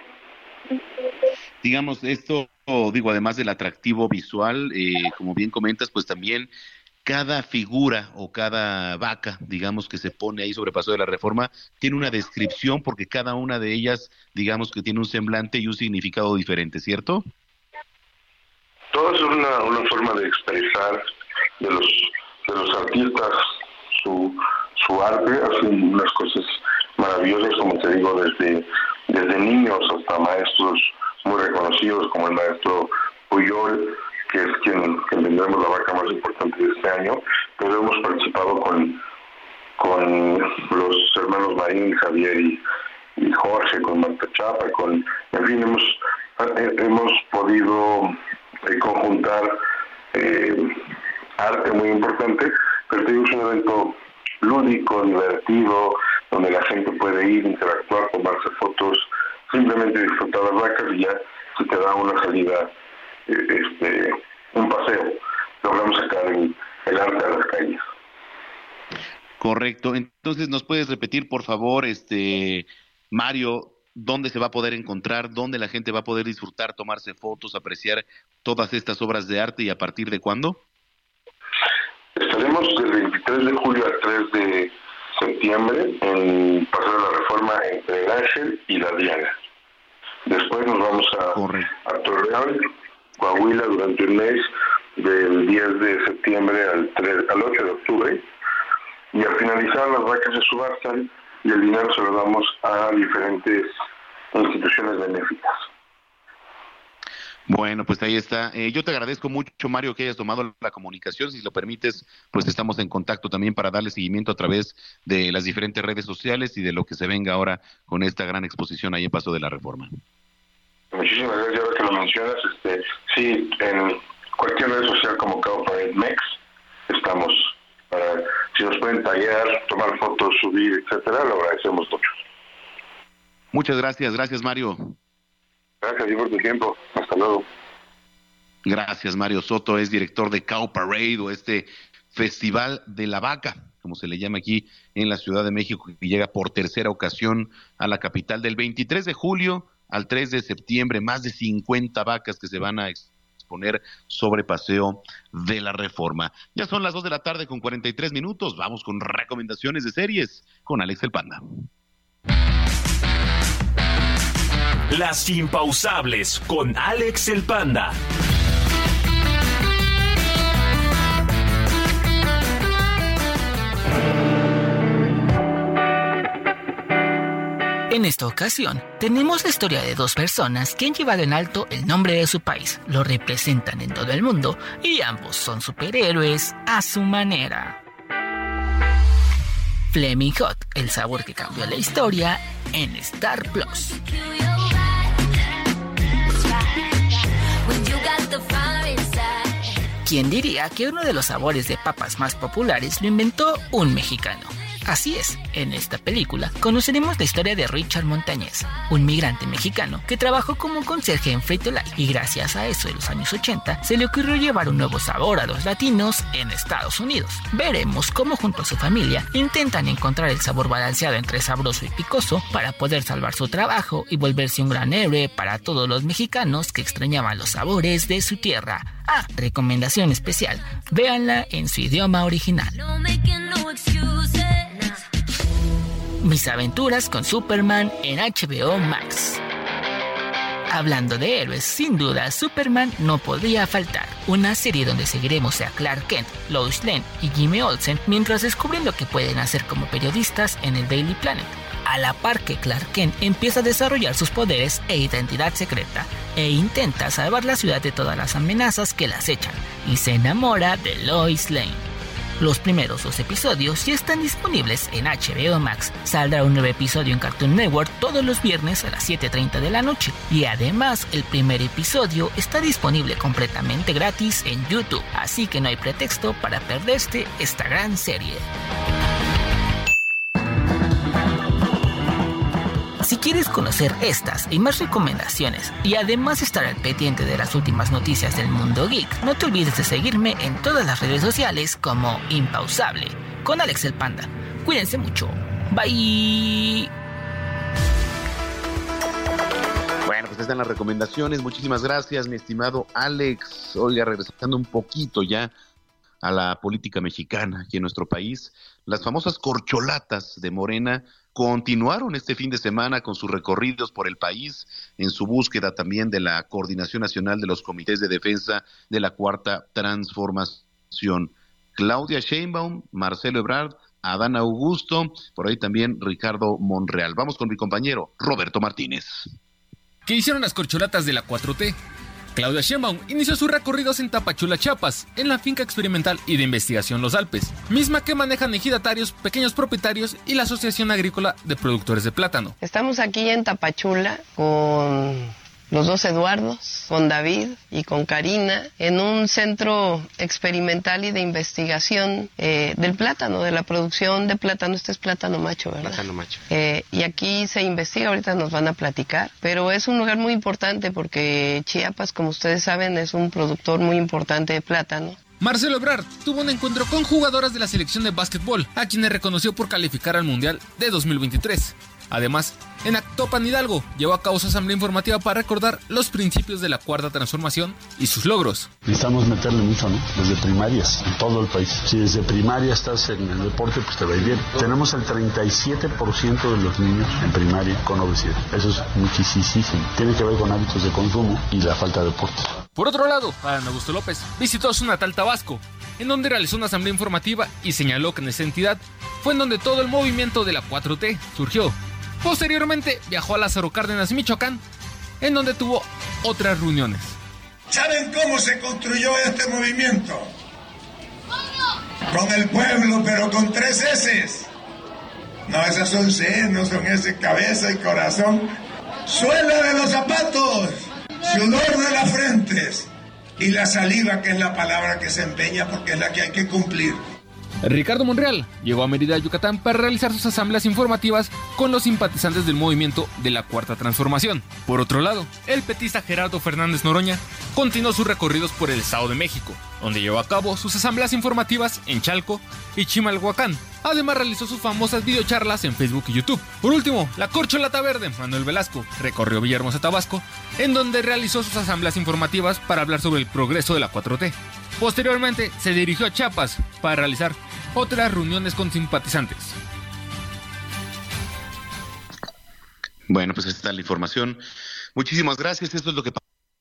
Speaker 2: Digamos, esto digo, además del atractivo visual, eh, como bien comentas, pues también cada figura o cada vaca, digamos, que se pone ahí sobre paso de la reforma, tiene una descripción porque cada una de ellas, digamos, que tiene un semblante y un significado diferente, ¿cierto?
Speaker 15: Todo es una, una forma de expresar de los, de los artistas su, su arte, hacen unas cosas maravillosas, como te digo, desde, desde niños hasta maestros muy reconocidos como el maestro Puyol, que es quien, vendremos la vaca más importante de este año, pero hemos participado con, con los hermanos Marín, Javier y, Jorge, con Marta Chapa, con, en fin, hemos, eh, hemos podido eh, conjuntar eh, arte muy importante, pero es un evento lúdico, divertido, donde la gente puede ir, interactuar, tomarse fotos, simplemente disfrutar las vacas y ya se te da una salida, este, un paseo. Logramos sacar el, el arte a las calles.
Speaker 2: Correcto. Entonces, ¿nos puedes repetir, por favor, este Mario, dónde se va a poder encontrar, dónde la gente va a poder disfrutar, tomarse fotos, apreciar todas estas obras de arte y a partir de cuándo?
Speaker 15: Estaremos del 23 de julio al 3 de septiembre en Paseo de la Reforma entre el Ángel y la Diana. Después nos vamos a, a Torreón, Coahuila, durante un mes, del 10 de septiembre al, 3, al 8 de octubre. Y al finalizar, las vacas se subastan y el dinero se lo damos a diferentes instituciones benéficas.
Speaker 2: Bueno, pues ahí está. Eh, yo te agradezco mucho, Mario, que hayas tomado la comunicación. Si lo permites, pues estamos en contacto también para darle seguimiento a través de las diferentes redes sociales y de lo que se venga ahora con esta gran exposición ahí en Paso de la Reforma.
Speaker 15: Muchísimas gracias, ahora que lo mencionas. Este, sí, en cualquier red social como Mex estamos para, si nos pueden tallar, tomar fotos, subir, etcétera, lo agradecemos mucho.
Speaker 2: Muchas gracias, gracias Mario.
Speaker 15: Gracias por tu tiempo. Hasta luego.
Speaker 2: Gracias, Mario Soto. Es director de Cow Parade o este Festival de la Vaca, como se le llama aquí en la Ciudad de México, que llega por tercera ocasión a la capital del 23 de julio al 3 de septiembre. Más de 50 vacas que se van a exponer sobre paseo de la reforma. Ya son las 2 de la tarde con 43 minutos. Vamos con recomendaciones de series con Alex el Panda.
Speaker 1: Las impausables con Alex el Panda.
Speaker 16: En esta ocasión, tenemos la historia de dos personas que han llevado en alto el nombre de su país, lo representan en todo el mundo y ambos son superhéroes a su manera. Fleming Hot, el sabor que cambió la historia en Star Plus. ¿Quién diría que uno de los sabores de papas más populares lo inventó un mexicano? Así es, en esta película conoceremos la historia de Richard Montañez, un migrante mexicano que trabajó como conserje en Frito Lay y gracias a eso de los años 80 se le ocurrió llevar un nuevo sabor a los latinos en Estados Unidos. Veremos cómo junto a su familia intentan encontrar el sabor balanceado entre sabroso y picoso para poder salvar su trabajo y volverse un gran héroe para todos los mexicanos que extrañaban los sabores de su tierra. Ah, recomendación especial, véanla en su idioma original. Mis aventuras con Superman en HBO Max. Hablando de héroes, sin duda Superman no podría faltar. Una serie donde seguiremos a Clark Kent, Lois Lane y Jimmy Olsen mientras descubren lo que pueden hacer como periodistas en el Daily Planet. A la par que Clark Kent empieza a desarrollar sus poderes e identidad secreta e intenta salvar la ciudad de todas las amenazas que la acechan y se enamora de Lois Lane. Los primeros dos episodios ya están disponibles en HBO Max. Saldrá un nuevo episodio en Cartoon Network todos los viernes a las 7.30 de la noche. Y además, el primer episodio está disponible completamente gratis en YouTube. Así que no hay pretexto para perderse esta gran serie. Si quieres conocer estas y más recomendaciones y además estar al pendiente de las últimas noticias del mundo geek, no te olvides de seguirme en todas las redes sociales como Impausable con Alex el Panda. Cuídense mucho. Bye.
Speaker 2: Bueno, pues están las recomendaciones. Muchísimas gracias, mi estimado Alex. Oiga, regresando un poquito ya a la política mexicana aquí en nuestro país, las famosas corcholatas de Morena continuaron este fin de semana con sus recorridos por el país en su búsqueda también de la coordinación nacional de los comités de defensa de la cuarta transformación. Claudia Sheinbaum, Marcelo Ebrard, Adán Augusto, por ahí también Ricardo Monreal. Vamos con mi compañero Roberto Martínez.
Speaker 17: ¿Qué hicieron las corcholatas de la 4T? Claudia Sheinbaum inició sus recorridos en Tapachula, Chiapas, en la finca experimental y de investigación Los Alpes, misma que manejan ejidatarios, pequeños propietarios y la Asociación Agrícola de Productores de Plátano.
Speaker 18: Estamos aquí en Tapachula con los dos Eduardos, con David y con Karina, en un centro experimental y de investigación eh, del plátano, de la producción de plátano. Este es plátano macho, ¿verdad?
Speaker 12: Plátano macho.
Speaker 18: Eh, y aquí se investiga, ahorita nos van a platicar, pero es un lugar muy importante porque Chiapas, como ustedes saben, es un productor muy importante de plátano.
Speaker 17: Marcelo Ebrard tuvo un encuentro con jugadoras de la selección de básquetbol, a quienes reconoció por calificar al Mundial de 2023. Además, en Actopan Hidalgo llevó a cabo su asamblea informativa para recordar los principios de la cuarta transformación y sus logros.
Speaker 19: Necesitamos meterle mucho, ¿no? Desde primarias, en todo el país. Si desde primaria estás en el deporte, pues te va a ir bien. Tenemos el 37% de los niños en primaria con obesidad. Eso es muchísimo. Tiene que ver con hábitos de consumo y la falta de deporte.
Speaker 17: Por otro lado, Adán Augusto López visitó su natal Tabasco, en donde realizó una asamblea informativa y señaló que en esa entidad fue en donde todo el movimiento de la 4T surgió Posteriormente viajó a Lázaro Cárdenas, Michoacán, en donde tuvo otras reuniones.
Speaker 20: ¿Saben cómo se construyó este movimiento? Con el pueblo, pero con tres S. No, esas son C, no son S, cabeza y corazón. Suela de los zapatos, sudor de las frentes y la saliva, que es la palabra que se empeña porque es la que hay que cumplir.
Speaker 17: Ricardo Monreal llegó a Mérida, Yucatán, para realizar sus asambleas informativas con los simpatizantes del movimiento de la Cuarta Transformación. Por otro lado, el petista Gerardo Fernández Noroña continuó sus recorridos por el Estado de México, donde llevó a cabo sus asambleas informativas en Chalco y Chimalhuacán. Además realizó sus famosas videocharlas en Facebook y YouTube. Por último, la Corcholata Verde, Manuel Velasco, recorrió Villahermosa, Tabasco, en donde realizó sus asambleas informativas para hablar sobre el progreso de la 4T. Posteriormente, se dirigió a Chiapas para realizar otras reuniones con simpatizantes.
Speaker 2: Bueno, pues esta es la información. Muchísimas gracias. Esto es lo que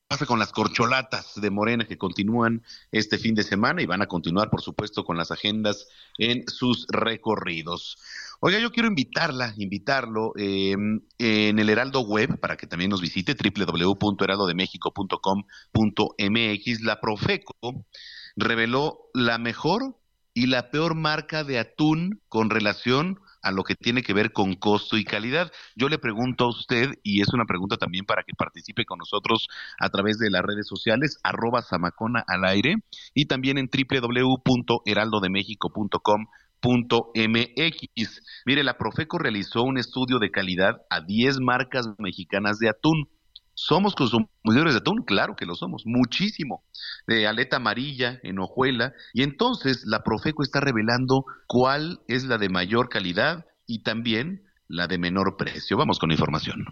Speaker 2: pasa con las corcholatas de Morena que continúan este fin de semana y van a continuar, por supuesto, con las agendas en sus recorridos. Oiga, yo quiero invitarla, invitarlo eh, en el Heraldo Web para que también nos visite www.heraldodemexico.com.mx. La Profeco reveló la mejor y la peor marca de atún con relación a lo que tiene que ver con costo y calidad. Yo le pregunto a usted, y es una pregunta también para que participe con nosotros a través de las redes sociales, arroba Samacona al aire, y también en www.heraldodemexico.com Mire, la Profeco realizó un estudio de calidad a 10 marcas mexicanas de atún. ¿Somos consumidores de atún? Claro que lo somos, muchísimo. De aleta amarilla, en hojuela. Y entonces la Profeco está revelando cuál es la de mayor calidad y también la de menor precio. Vamos con la información.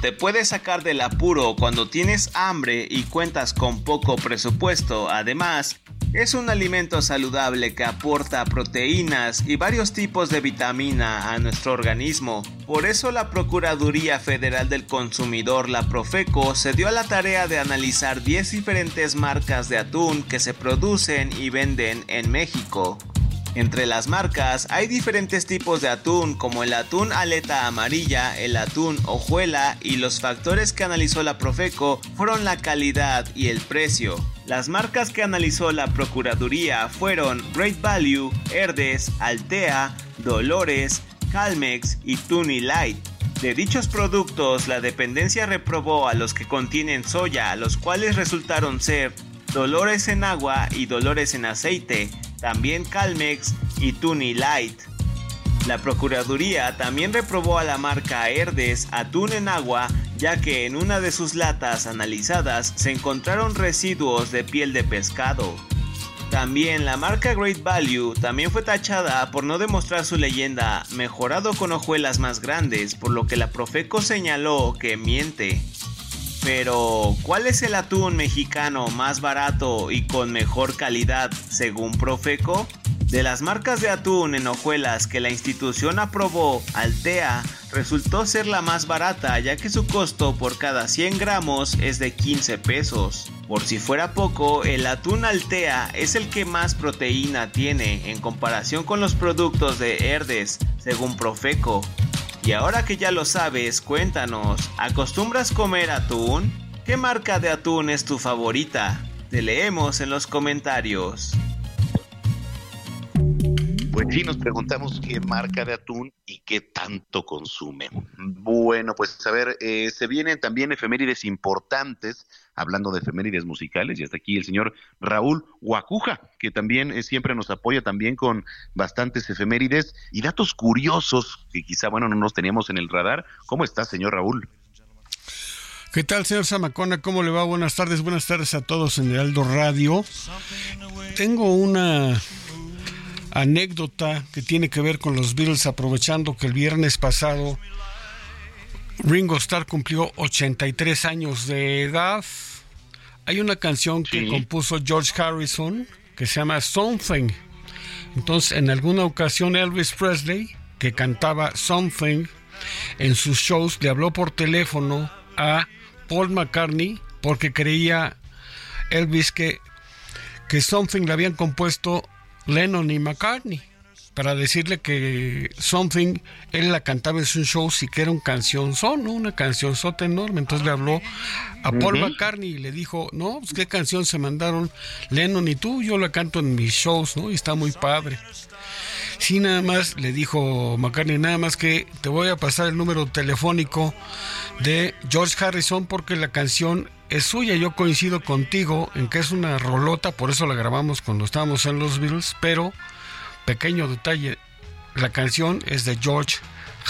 Speaker 12: Te puedes sacar del apuro cuando tienes hambre y cuentas con poco presupuesto. Además, es un alimento saludable que aporta proteínas y varios tipos de vitamina a nuestro organismo. Por eso la Procuraduría Federal del Consumidor, la Profeco, se dio a la tarea de analizar 10 diferentes marcas de atún que se producen y venden en México. Entre las marcas hay diferentes tipos de atún como el atún aleta amarilla, el atún hojuela y los factores que analizó la Profeco fueron la calidad y el precio. Las marcas que analizó la Procuraduría fueron Great Value, Herdes, Altea, Dolores, Calmex y Tuni Light. De dichos productos, la dependencia reprobó a los que contienen soya, los cuales resultaron ser Dolores en agua y Dolores en aceite, también Calmex y Tuni Light. La Procuraduría también reprobó a la marca Herdes Atún en Agua ya que en una de sus latas analizadas se encontraron residuos de piel de pescado. También la marca Great Value también fue tachada por no demostrar su leyenda mejorado con hojuelas más grandes, por lo que la Profeco señaló que miente. Pero, ¿cuál es el atún mexicano más barato y con mejor calidad según Profeco? De las marcas de atún en hojuelas que la institución aprobó, Altea resultó ser la más barata ya que su costo por cada 100 gramos es de 15 pesos. Por si fuera poco, el atún Altea es el que más proteína tiene en comparación con los productos de Herdes, según Profeco. Y ahora que ya lo sabes, cuéntanos, ¿acostumbras comer atún? ¿Qué marca de atún es tu favorita? Te leemos en los comentarios.
Speaker 2: Pues sí, nos preguntamos qué marca de atún y qué tanto consume. Bueno, pues a ver, eh, se vienen también efemérides importantes, hablando de efemérides musicales, y hasta aquí el señor Raúl Guacuja, que también eh, siempre nos apoya también con bastantes efemérides y datos curiosos que quizá, bueno, no nos teníamos en el radar. ¿Cómo está, señor Raúl?
Speaker 21: ¿Qué tal, señor Zamacona? ¿Cómo le va? Buenas tardes, buenas tardes a todos en el Aldo Radio. Tengo una anécdota que tiene que ver con los Beatles, aprovechando que el viernes pasado Ringo Starr cumplió 83 años de edad. Hay una canción que compuso George Harrison que se llama Something. Entonces, en alguna ocasión Elvis Presley, que cantaba Something en sus shows, le habló por teléfono a Paul McCartney porque creía Elvis que, que Something le habían compuesto Lennon y McCartney para decirle que Something él la cantaba en su show sí que era un canción son, una canción sota enorme. Entonces le habló a Paul McCartney y le dijo, no, pues qué canción se mandaron Lennon y tú, yo la canto en mis shows, ¿no? Y está muy padre. Sí, nada más le dijo McCartney, nada más que te voy a pasar el número telefónico de George Harrison porque la canción es suya. Yo coincido contigo en que es una rolota, por eso la grabamos cuando estábamos en los Beatles, pero pequeño detalle, la canción es de George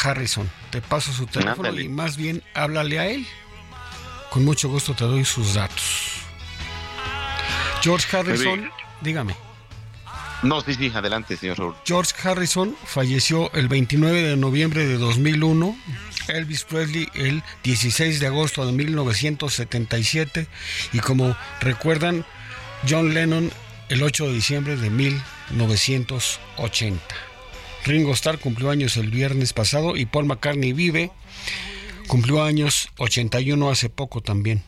Speaker 21: Harrison. Te paso su teléfono y más bien háblale a él. Con mucho gusto te doy sus datos. George Harrison, dígame.
Speaker 2: No, sí, sí, adelante, señor
Speaker 21: George Harrison falleció el 29 de noviembre de 2001 Elvis Presley el 16 de agosto de 1977 y como recuerdan, John Lennon el 8 de diciembre de 1980. Ringo Starr cumplió años el viernes pasado y Paul McCartney vive, cumplió años 81 hace poco también.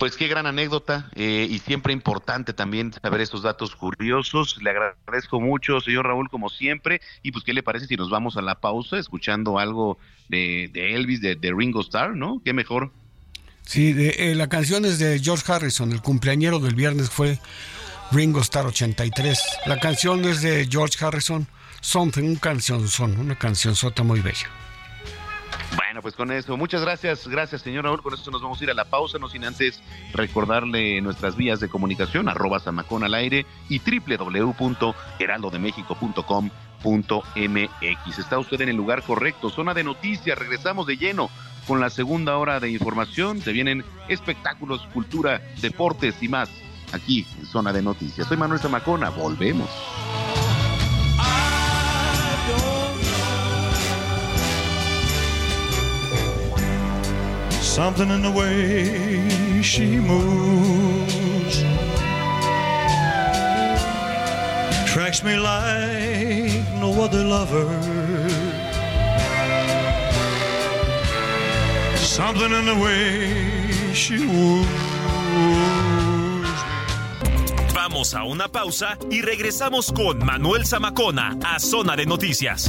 Speaker 2: Pues qué gran anécdota eh, y siempre importante también saber estos datos curiosos. Le agradezco mucho, señor Raúl, como siempre. Y pues, ¿qué le parece si nos vamos a la pausa escuchando algo de, Elvis, de, Ringo Starr, ¿no? Qué mejor.
Speaker 21: Sí, eh, la canción es de George Harrison. El cumpleañero del viernes fue Ringo Starr 83. La canción es de George Harrison, Something, un canción son, una canción sota muy bella.
Speaker 2: Bueno, pues con eso, muchas gracias, gracias señor Raúl, con eso nos vamos a ir a la pausa, no sin antes recordarle nuestras vías de comunicación, arroba Samacón al aire y www.heraldodemexico.com.mx. Está usted en el lugar correcto, zona de noticias, regresamos de lleno con la segunda hora de información, se vienen espectáculos, cultura, deportes y más aquí en Zona de Noticias. Soy Manuel Zamacona, volvemos.
Speaker 22: Something in the way she moves tracks me like no other lover. Something in the way she moves.
Speaker 1: Vamos a una pausa y regresamos con Manuel Zamacona a Zona de Noticias.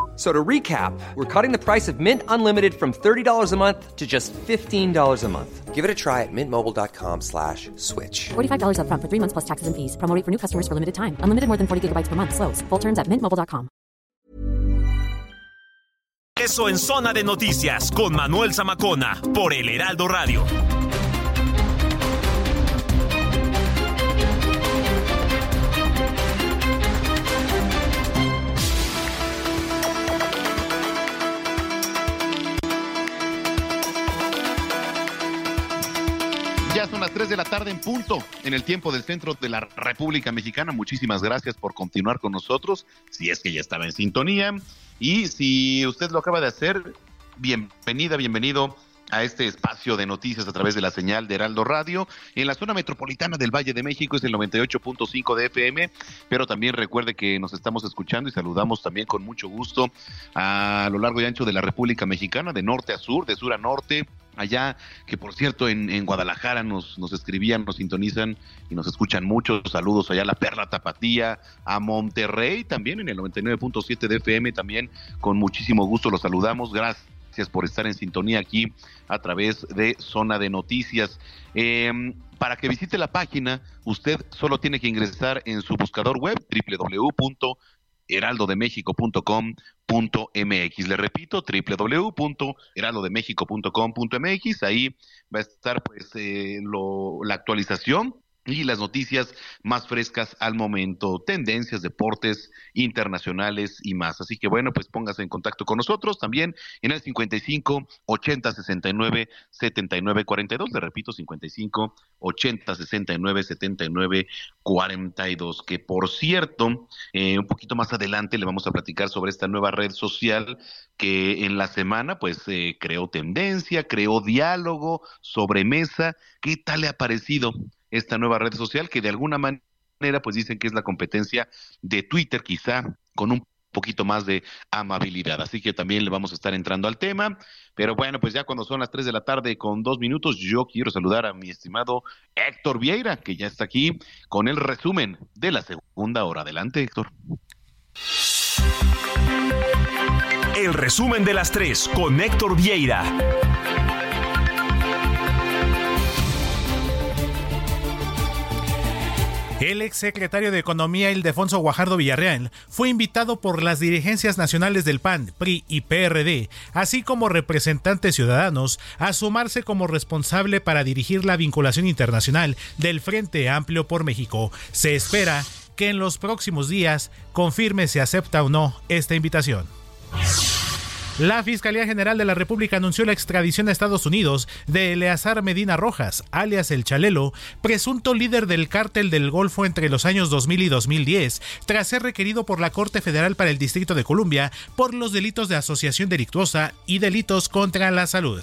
Speaker 23: So to recap, we're cutting the price of Mint Unlimited from $30 a month to just $15 a month. Give it a try at mintmobile.com slash switch.
Speaker 24: $45 up front for three months plus taxes and fees. Promo for new customers for limited time. Unlimited more than 40 gigabytes per month. Slows. Full terms at mintmobile.com.
Speaker 1: Eso en Zona de Noticias con Manuel Zamacona por El Heraldo Radio.
Speaker 2: En punto en el tiempo del centro de la República Mexicana. Muchísimas gracias por continuar con nosotros, si es que ya estaba en sintonía. Y si usted lo acaba de hacer, bienvenida, bienvenido a este espacio de noticias a través de la señal de Heraldo Radio. En la zona metropolitana del Valle de México es el 98.5 de FM, pero también recuerde que nos estamos escuchando y saludamos también con mucho gusto a lo largo y ancho de la República Mexicana, de norte a sur, de sur a norte, allá, que por cierto en, Guadalajara nos, nos escribían, nos sintonizan y nos escuchan mucho. Saludos allá a la Perla Tapatía, a Monterrey también en el 99.7 de FM, también con muchísimo gusto los saludamos. Gracias. Por estar en sintonía aquí a través de Zona de Noticias. Eh, para que visite la página, usted solo tiene que ingresar en su buscador web www.heraldodemexico.com.mx. Le repito, www.heraldodemexico.com.mx. Ahí va a estar pues eh, lo, la actualización y las noticias más frescas al momento, tendencias, deportes internacionales y más. Así que bueno, pues póngase en contacto con nosotros también en el 55 80 69 79 42. Le repito, 55 80 69 79 42. Que por cierto, eh, un poquito más adelante le vamos a platicar sobre esta nueva red social que en la semana pues eh, creó tendencia, creó diálogo, sobremesa. ¿Qué tal le ha parecido? Esta nueva red social que de alguna manera pues dicen que es la competencia de Twitter quizá con un poquito más de amabilidad. Así que también le vamos a estar entrando al tema. Pero bueno, pues ya cuando son las 3 de la tarde con dos minutos, yo quiero saludar a mi estimado Héctor Vieira, que ya está aquí con el resumen de la segunda hora. Adelante, Héctor.
Speaker 1: El resumen de las 3 con Héctor Vieira.
Speaker 25: El ex secretario de Economía Ildefonso Guajardo Villarreal fue invitado por las dirigencias nacionales del PAN, PRI y PRD, así como representantes ciudadanos, a sumarse como responsable para dirigir la vinculación internacional del Frente Amplio por México. Se espera que en los próximos días confirme si acepta o no esta invitación. La Fiscalía General de la República anunció la extradición a Estados Unidos de Eleazar Medina Rojas, alias El Chalelo, presunto líder del cártel del Golfo entre los años 2000 y 2010, tras ser requerido por la Corte Federal para el Distrito de Columbia por los delitos de asociación delictuosa y delitos contra la salud.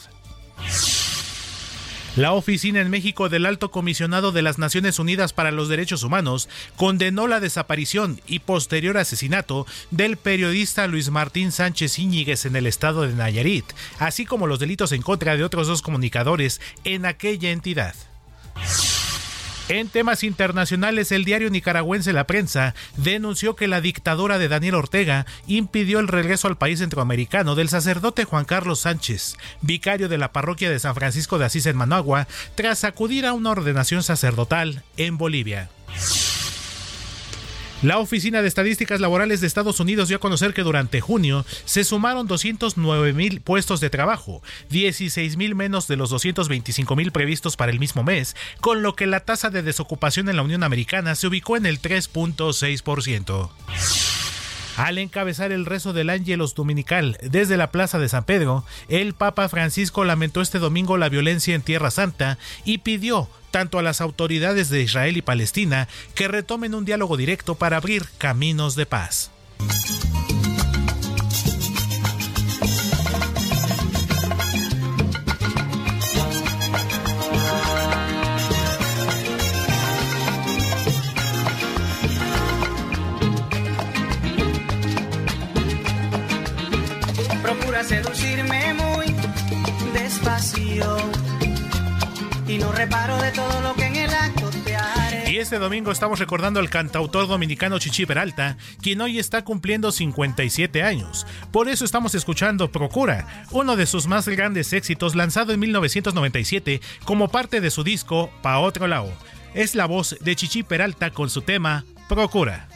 Speaker 25: La oficina en México del Alto Comisionado de las Naciones Unidas para los Derechos Humanos condenó la desaparición y posterior asesinato del periodista Luis Martín Sánchez Íñiguez en el estado de Nayarit, así como los delitos en contra de otros dos comunicadores en aquella entidad. En temas internacionales, el diario nicaragüense La Prensa denunció que la dictadura de Daniel Ortega impidió el regreso al país centroamericano del sacerdote Juan Carlos Sánchez, vicario de la parroquia de San Francisco de Asís en Managua, tras acudir a una ordenación sacerdotal en Bolivia. La Oficina de Estadísticas Laborales de Estados Unidos dio a conocer que durante junio se sumaron 209 mil puestos de trabajo, 16 mil menos de los 225 mil previstos para el mismo mes, con lo que la tasa de desocupación en la Unión Americana se ubicó en el 3.6%. Al encabezar el rezo del Ángelos Dominical desde la Plaza de San Pedro, el Papa Francisco lamentó este domingo la violencia en Tierra Santa y pidió tanto a las autoridades de Israel y Palestina que retomen un diálogo directo para abrir caminos de paz.
Speaker 26: Y no reparo de todo lo que en el acto te haré.
Speaker 25: Y este domingo estamos recordando al cantautor dominicano Chichi Peralta, quien hoy está cumpliendo 57 años. Por eso estamos escuchando Procura, uno de sus más grandes éxitos lanzado en 1997 como parte de su disco Pa' Otro Lado. Es la voz de Chichi Peralta con su tema Procura.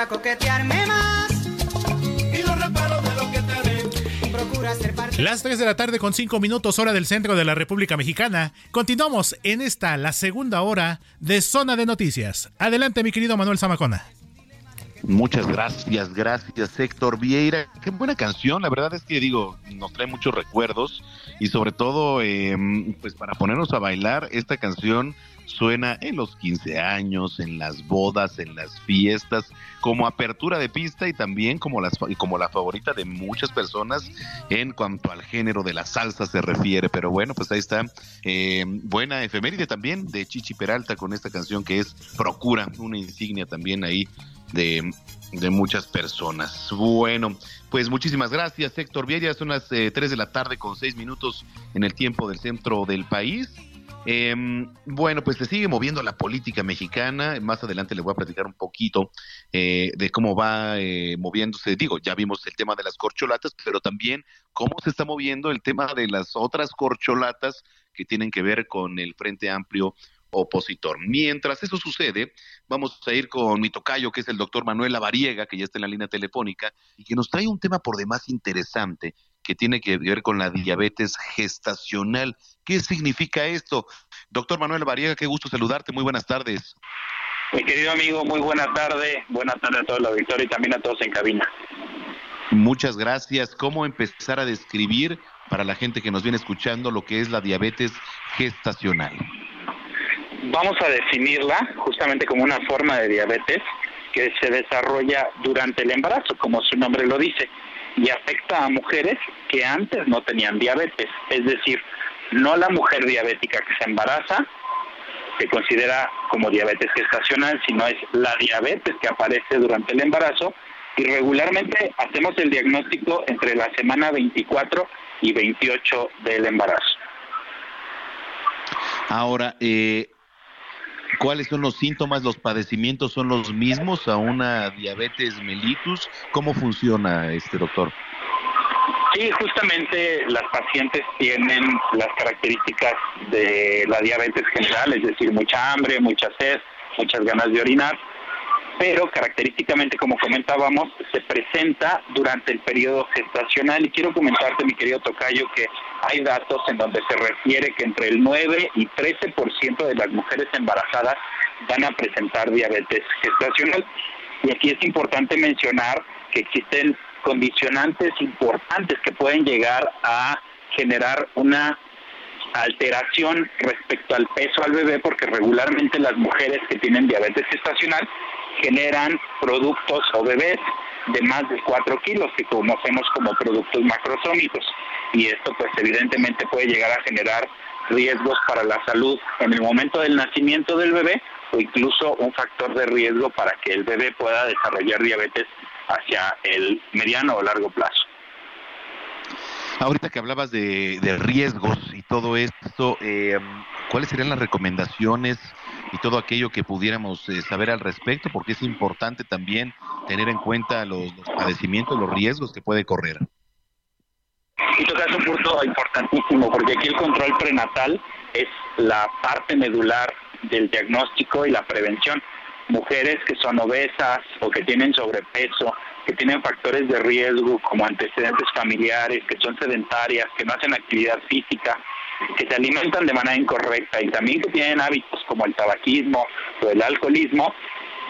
Speaker 26: Procura coquetearme más y de lo que te haré. Procura ser parte
Speaker 25: Las 3 de la tarde con 5 minutos hora del centro de la República Mexicana. Continuamos en esta, la segunda hora de Zona de Noticias. Adelante mi querido Manuel Zamacona.
Speaker 2: Muchas gracias, gracias Héctor Vieira. Qué buena canción, la verdad es que digo, nos trae muchos recuerdos y sobre todo, eh, pues para ponernos a bailar, esta canción suena en los 15 años, en las bodas, en las fiestas, como apertura de pista y también como, las, como la favorita de muchas personas en cuanto al género de la salsa se refiere. Pero bueno, pues ahí está, eh, buena efeméride también de Chichi Peralta con esta canción que es Procura, una insignia también ahí de, muchas personas. Bueno, pues muchísimas gracias, Héctor Vieira. Son las eh, 3 de la tarde con 6 minutos en el tiempo del centro del país. Eh, bueno, pues se sigue moviendo la política mexicana. Más adelante le voy a platicar un poquito eh, de cómo va eh, moviéndose. Digo, ya vimos el tema de las corcholatas, pero también cómo se está moviendo el tema de las otras corcholatas que tienen que ver con el Frente Amplio opositor. Mientras eso sucede, vamos a ir con mi tocayo, que es el doctor Manuel Lavariega, que ya está en la línea telefónica, y que nos trae un tema por demás interesante que tiene que ver con la diabetes gestacional. ¿Qué significa esto? Doctor Manuel Lavariega, qué gusto saludarte, muy buenas tardes.
Speaker 27: Mi querido amigo, muy buena tarde, buenas tardes a toda la auditorio y también a todos en cabina.
Speaker 2: Muchas gracias. ¿Cómo empezar a describir para la gente que nos viene escuchando lo que es la diabetes gestacional?
Speaker 27: Vamos a definirla justamente como una forma de diabetes que se desarrolla durante el embarazo, como su nombre lo dice, y afecta a mujeres que antes no tenían diabetes, es decir, no la mujer diabética que se embaraza, se considera como diabetes gestacional, sino es la diabetes que aparece durante el embarazo y regularmente hacemos el diagnóstico entre la semana 24 y 28 del embarazo.
Speaker 2: Ahora, eh, ¿cuáles son los síntomas? ¿Los padecimientos son los mismos a una diabetes mellitus? ¿Cómo funciona este doctor?
Speaker 27: Sí, justamente las pacientes tienen las características de la diabetes general, es decir, mucha hambre, mucha sed, muchas ganas de orinar, pero característicamente, como comentábamos, se presenta durante el periodo gestacional. Y quiero comentarte, mi querido Tocayo, que hay datos en donde se refiere que entre el 9 y 13% de las mujeres embarazadas van a presentar diabetes gestacional. Y aquí es importante mencionar que existen condicionantes importantes que pueden llegar a generar una alteración respecto al peso al bebé porque regularmente las mujeres que tienen diabetes gestacional generan productos o bebés de más de 4 kilos que conocemos como productos macrosómicos. Y esto pues evidentemente puede llegar a generar riesgos para la salud en el momento del nacimiento del bebé o incluso un factor de riesgo para que el bebé pueda desarrollar diabetes hacia el mediano o largo plazo.
Speaker 2: Ahorita que hablabas de, riesgos y todo esto, eh, ¿cuáles serían las recomendaciones y todo aquello que pudiéramos eh, saber al respecto? Porque es importante también tener en cuenta los, los padecimientos, los riesgos que puede correr.
Speaker 27: Y tocas un punto importantísimo, porque aquí el control prenatal es la parte medular del diagnóstico y la prevención. Mujeres que son obesas o que tienen sobrepeso, que tienen factores de riesgo como antecedentes familiares, que son sedentarias, que no hacen actividad física, que se alimentan de manera incorrecta y también que tienen hábitos como el tabaquismo o el alcoholismo,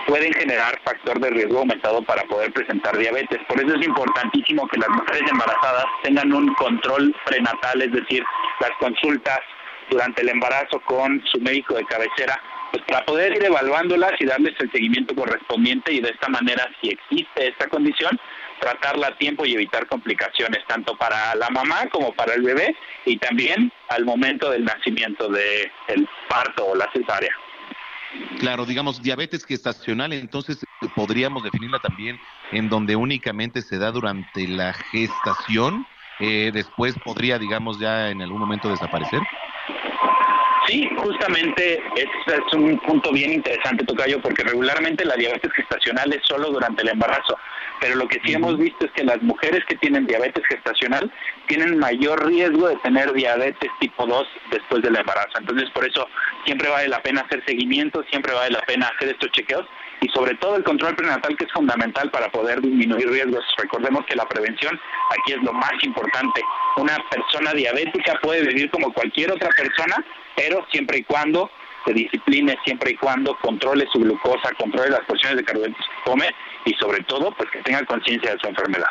Speaker 27: pueden generar factor de riesgo aumentado para poder presentar diabetes. Por eso es importantísimo que las mujeres embarazadas tengan un control prenatal, es decir, las consultas durante el embarazo con su médico de cabecera, pues para poder ir evaluándolas y darles el seguimiento correspondiente y de esta manera, si existe esta condición, tratarla a tiempo y evitar complicaciones tanto para la mamá como para el bebé y también al momento del nacimiento del parto o la cesárea.
Speaker 2: Claro, digamos, diabetes gestacional, entonces podríamos definirla también en donde únicamente se da durante la gestación, eh, después podría, digamos, ya en algún momento desaparecer.
Speaker 27: Sí, justamente es un punto bien interesante, Tocayo, porque regularmente la diabetes gestacional es solo durante el embarazo, pero lo que sí hemos visto es que las mujeres que tienen diabetes gestacional tienen mayor riesgo de tener diabetes tipo 2 después del embarazo. Entonces, por eso siempre vale la pena hacer seguimiento, siempre vale la pena hacer estos chequeos y sobre todo el control prenatal que es fundamental para poder disminuir riesgos. Recordemos que la prevención aquí es lo más importante. Una persona diabética puede vivir como cualquier otra persona, pero siempre y cuando se discipline, siempre y cuando controle su glucosa, controle las porciones de carbohidratos que come y sobre todo pues que tenga conciencia de su enfermedad.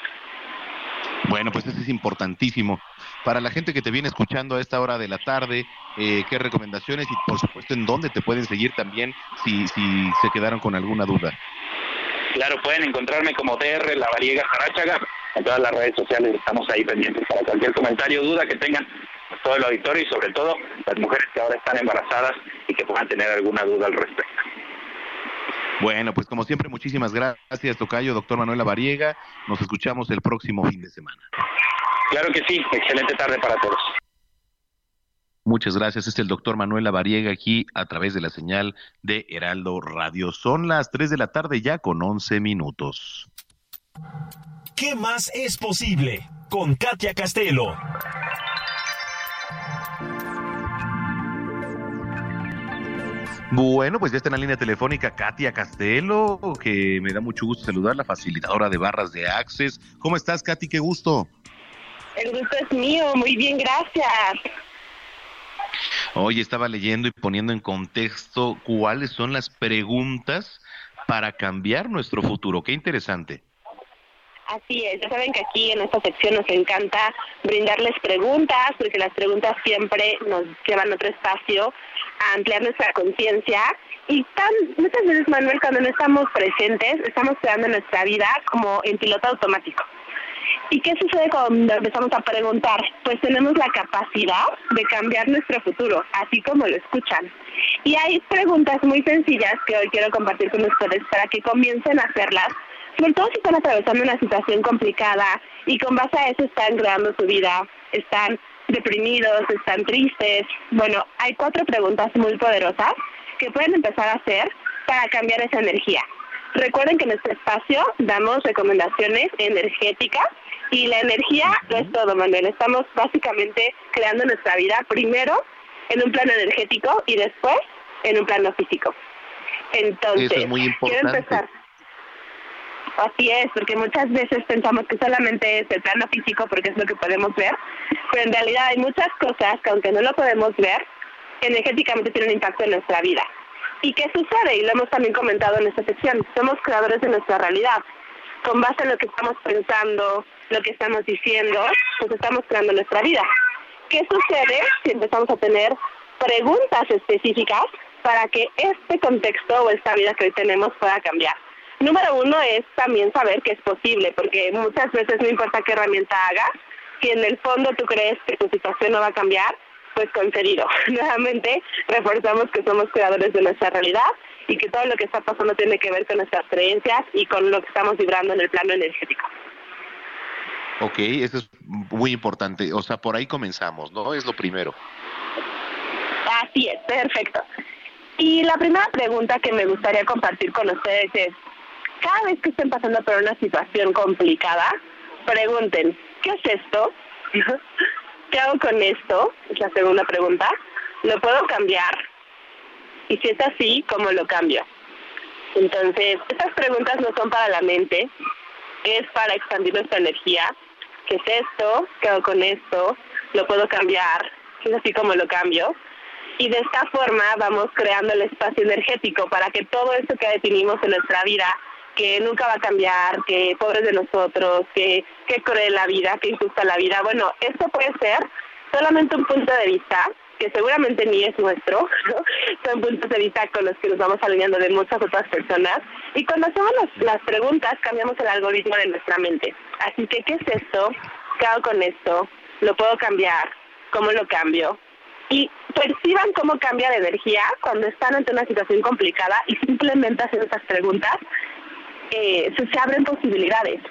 Speaker 2: Bueno, pues eso es importantísimo. Para la gente que te viene escuchando a esta hora de la tarde, eh, ¿qué recomendaciones y por supuesto en dónde te pueden seguir también si, si se quedaron con alguna duda?
Speaker 27: Claro, pueden encontrarme como DR La Variega Jarachaga en todas las redes sociales. Estamos ahí pendientes para cualquier comentario o duda que tengan todo el auditorio y sobre todo las mujeres que ahora están embarazadas y que puedan tener alguna duda al respecto.
Speaker 2: Bueno, pues como siempre, muchísimas gracias, Tocayo, doctor Manuela Variega. Nos escuchamos el próximo fin de semana.
Speaker 27: Claro que sí, excelente tarde para todos.
Speaker 2: Muchas gracias. Este es el doctor Manuela Variega aquí a través de la señal de Heraldo Radio. Son las 3 de la tarde ya con 11 minutos.
Speaker 1: ¿Qué más es posible? Con Katia Castelo.
Speaker 2: Bueno, pues ya está en la línea telefónica Katia Castelo, que me da mucho gusto saludar, la facilitadora de barras de Access. ¿Cómo estás, Katy? Qué gusto.
Speaker 28: El gusto es mío, muy bien, gracias.
Speaker 2: Hoy estaba leyendo y poniendo en contexto cuáles son las preguntas para cambiar nuestro futuro. Qué interesante.
Speaker 28: Así es, ya saben que aquí en esta sección nos encanta brindarles preguntas, porque las preguntas siempre nos llevan a otro espacio a ampliar nuestra conciencia. Y tan, muchas veces, Manuel, cuando no estamos presentes, estamos creando nuestra vida como en piloto automático. ¿Y qué sucede cuando empezamos a preguntar? Pues tenemos la capacidad de cambiar nuestro futuro, así como lo escuchan. Y hay preguntas muy sencillas que hoy quiero compartir con ustedes para que comiencen a hacerlas, sobre todo si están atravesando una situación complicada y con base a eso están creando su vida, están deprimidos, están tristes. Bueno, hay cuatro preguntas muy poderosas que pueden empezar a hacer para cambiar esa energía. Recuerden que en este espacio damos recomendaciones energéticas y la energía no es todo, Manuel. Estamos básicamente creando nuestra vida primero en un plano energético y después en un plano físico. Entonces, quiero empezar. Así es, porque muchas veces pensamos que solamente es el plano físico porque es lo que podemos ver, pero en realidad hay muchas cosas que aunque no lo podemos ver, energéticamente tienen un impacto en nuestra vida. ¿Y qué sucede? Y lo hemos también comentado en esta sección. Somos creadores de nuestra realidad. Con base en lo que estamos pensando, lo que estamos diciendo, pues estamos creando nuestra vida. ¿Qué sucede si empezamos a tener preguntas específicas para que este contexto o esta vida que hoy tenemos pueda cambiar? Número uno es también saber que es posible, porque muchas veces no importa qué herramienta hagas, si en el fondo tú crees que tu situación no va a cambiar, pues concedido. Nuevamente reforzamos que somos creadores de nuestra realidad y que todo lo que está pasando tiene que ver con nuestras creencias y con lo que estamos vibrando en el plano energético.
Speaker 2: Ok, eso es muy importante. O sea, por ahí comenzamos, ¿no? Es lo primero.
Speaker 28: Así es, perfecto. Y la primera pregunta que me gustaría compartir con ustedes es, cada vez que estén pasando por una situación complicada, pregunten, ¿qué es esto? ¿Qué hago con esto? Es la segunda pregunta. ¿Lo puedo cambiar? Y si es así, ¿cómo lo cambio? Entonces, estas preguntas no son para la mente, es para expandir nuestra energía. ¿Qué es esto? ¿Qué hago con esto? ¿Lo puedo cambiar? Es así como lo cambio. Y de esta forma vamos creando el espacio energético para que todo esto que definimos en nuestra vida que nunca va a cambiar, que pobres de nosotros, que, que cruel la vida, que injusta la vida. Bueno, esto puede ser solamente un punto de vista, que seguramente ni es nuestro, son puntos de vista con los que nos vamos alineando de muchas otras personas. Y cuando hacemos las, preguntas, cambiamos el algoritmo de nuestra mente. Así que, ¿qué es esto? ¿Qué hago con esto? ¿Lo puedo cambiar? ¿Cómo lo cambio? Y perciban cómo cambia de energía cuando están ante una situación complicada y simplemente hacen esas preguntas eh, se abren posibilidades.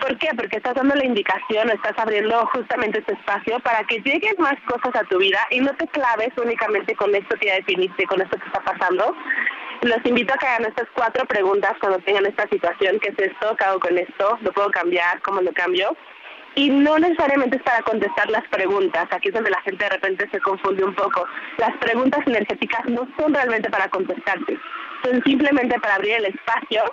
Speaker 28: ¿Por qué? Porque estás dando la indicación, estás abriendo justamente este espacio para que lleguen más cosas a tu vida y no te claves únicamente con esto que ya definiste, con esto que está pasando. Los invito a que hagan estas cuatro preguntas cuando tengan esta situación, ¿qué es esto? ¿Qué hago con esto? ¿Lo puedo cambiar? ¿Cómo lo cambio? Y no necesariamente es para contestar las preguntas, aquí es donde la gente de repente se confunde un poco. Las preguntas energéticas no son realmente para contestarte, son simplemente para abrir el espacio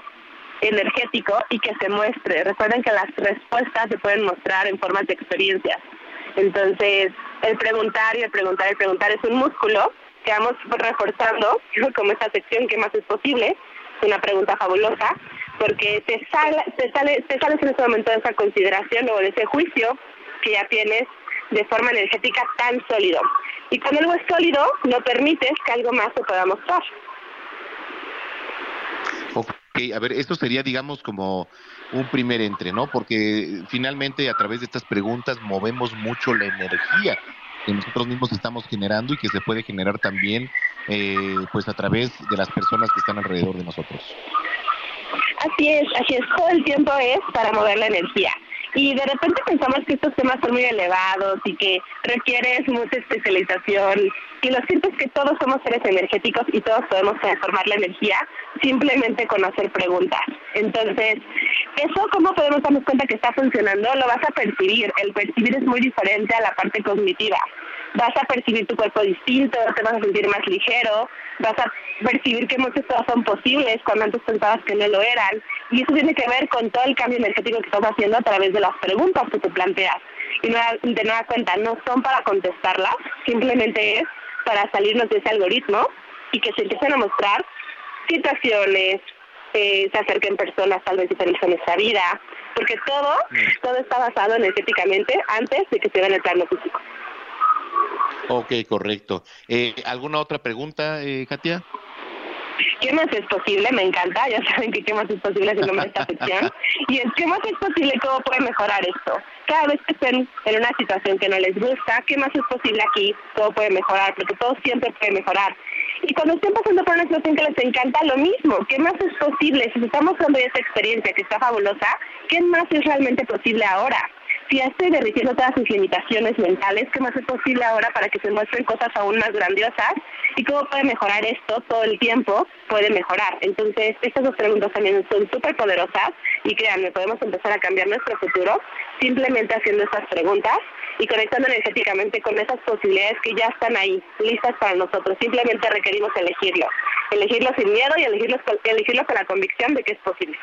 Speaker 28: energético y que se muestre. Recuerden que las respuestas se pueden mostrar en formas de experiencias. Entonces, el preguntar y el preguntar y el preguntar es un músculo que vamos reforzando, como esta sección que más es posible. Es una pregunta fabulosa, porque te, sale, te, sale, te sales en ese momento de esa consideración o de ese juicio que ya tienes de forma energética tan sólido. Y cuando algo es sólido, no permites que algo más se pueda mostrar
Speaker 2: a ver, esto sería, digamos, como un primer entre, ¿no? Porque finalmente a través de estas preguntas movemos mucho la energía que nosotros mismos estamos generando y que se puede generar también, eh, pues a través de las personas que están alrededor de nosotros.
Speaker 28: Así es, así es, todo el tiempo es para mover la energía. Y de repente pensamos que estos temas son muy elevados y que requieres mucha especialización. Y lo cierto es que todos somos seres energéticos y todos podemos transformar la energía simplemente con hacer preguntas. Entonces, eso, ¿cómo podemos darnos cuenta que está funcionando? Lo vas a percibir. El percibir es muy diferente a la parte cognitiva. Vas a percibir tu cuerpo distinto, te vas a sentir más ligero, vas a percibir que muchas cosas son posibles cuando antes pensabas que no lo eran. Y eso tiene que ver con todo el cambio energético que estás haciendo a través de las preguntas que te planteas. Y de nueva cuenta, no son para contestarlas, simplemente es para salirnos de ese algoritmo y que se empiecen a mostrar situaciones, eh, se acerquen personas tal vez diferentes en nuestra vida, porque todo, todo está basado energéticamente antes de que se vea en el plano físico.
Speaker 2: Ok, correcto. Eh, ¿Alguna otra pregunta, eh, Katia?
Speaker 28: ¿Qué más es posible? Me encanta, ya saben que qué más es posible es el nombre de esta sección. Y es qué más es posible, cómo puede mejorar esto. Cada vez que estén en una situación que no les gusta, ¿qué más es posible aquí? ¿Cómo puede mejorar? Porque todo siempre puede mejorar. Y cuando estén pasando por una situación que les encanta, lo mismo. ¿Qué más es posible? Si estamos de esta experiencia que está fabulosa, ¿qué más es realmente posible ahora? Ya estoy derritiendo todas sus limitaciones mentales, ¿qué más es posible ahora para que se muestren cosas aún más grandiosas? ¿Y cómo puede mejorar esto todo el tiempo? Puede mejorar. Entonces, estas dos preguntas también son súper poderosas y créanme, podemos empezar a cambiar nuestro futuro simplemente haciendo estas preguntas y conectando energéticamente con esas posibilidades que ya están ahí, listas para nosotros. Simplemente requerimos elegirlo. Elegirlo sin miedo y elegirlo, elegirlo con la convicción de que es posible.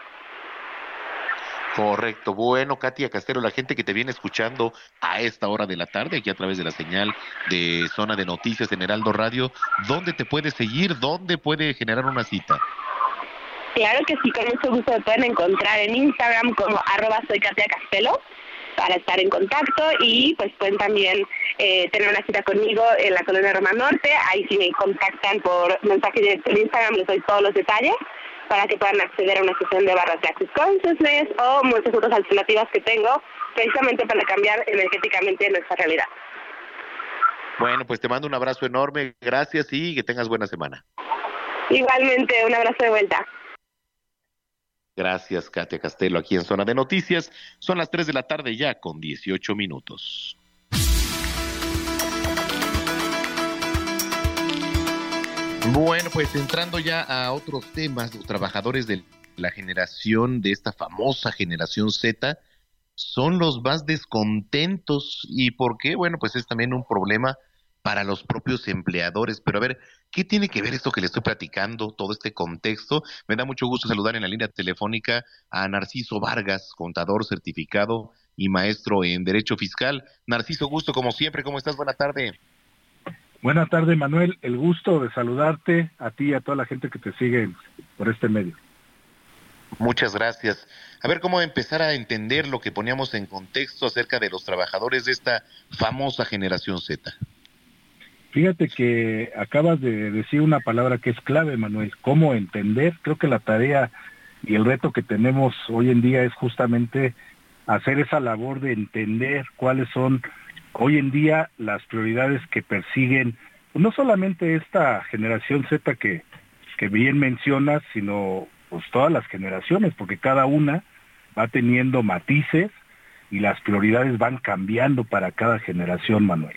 Speaker 2: Correcto. Bueno, Katia Castero, la gente que te viene escuchando a esta hora de la tarde, aquí a través de la señal de Zona de Noticias en Heraldo Radio, ¿dónde te puede seguir? ¿Dónde puede generar una cita?
Speaker 28: Claro que sí, con mucho gusto me pueden encontrar en Instagram como arroba soy Katia Castelo para estar en contacto y pues pueden también eh, tener una cita conmigo en la colonia Roma Norte. Ahí si me contactan por mensaje en Instagram les doy todos los detalles para que puedan acceder a una sesión de barras de Access Consciousness o muchas otras alternativas que tengo precisamente para cambiar energéticamente nuestra realidad.
Speaker 2: Bueno, pues te mando un abrazo enorme, gracias y que tengas buena semana.
Speaker 28: Igualmente, un abrazo de vuelta.
Speaker 2: Gracias, Katia Castelo, aquí en Zona de Noticias. Son las 3 de la tarde ya con 18 minutos. Bueno, pues entrando ya a otros temas, los trabajadores de la generación, de esta famosa generación Z, son los más descontentos. ¿Y por qué? Bueno, pues es también un problema para los propios empleadores. Pero a ver, ¿qué tiene que ver esto que le estoy platicando, todo este contexto? Me da mucho gusto saludar en la línea telefónica a Narciso Vargas, contador certificado y maestro en Derecho Fiscal. Narciso, gusto como siempre, ¿cómo estás? Buena tarde.
Speaker 29: Buenas tardes, Manuel. El gusto de saludarte a ti y a toda la gente que te sigue por este medio.
Speaker 2: Muchas gracias. A ver cómo empezar a entender lo que poníamos en contexto acerca de los trabajadores de esta famosa generación Z.
Speaker 29: Fíjate que acabas de decir una palabra que es clave, Manuel. ¿Cómo entender? Creo que la tarea y el reto que tenemos hoy en día es justamente hacer esa labor de entender cuáles son hoy en día las prioridades que persiguen no solamente esta generación Z que, que bien mencionas, sino pues todas las generaciones, porque cada una va teniendo matices y las prioridades van cambiando para cada generación, Manuel.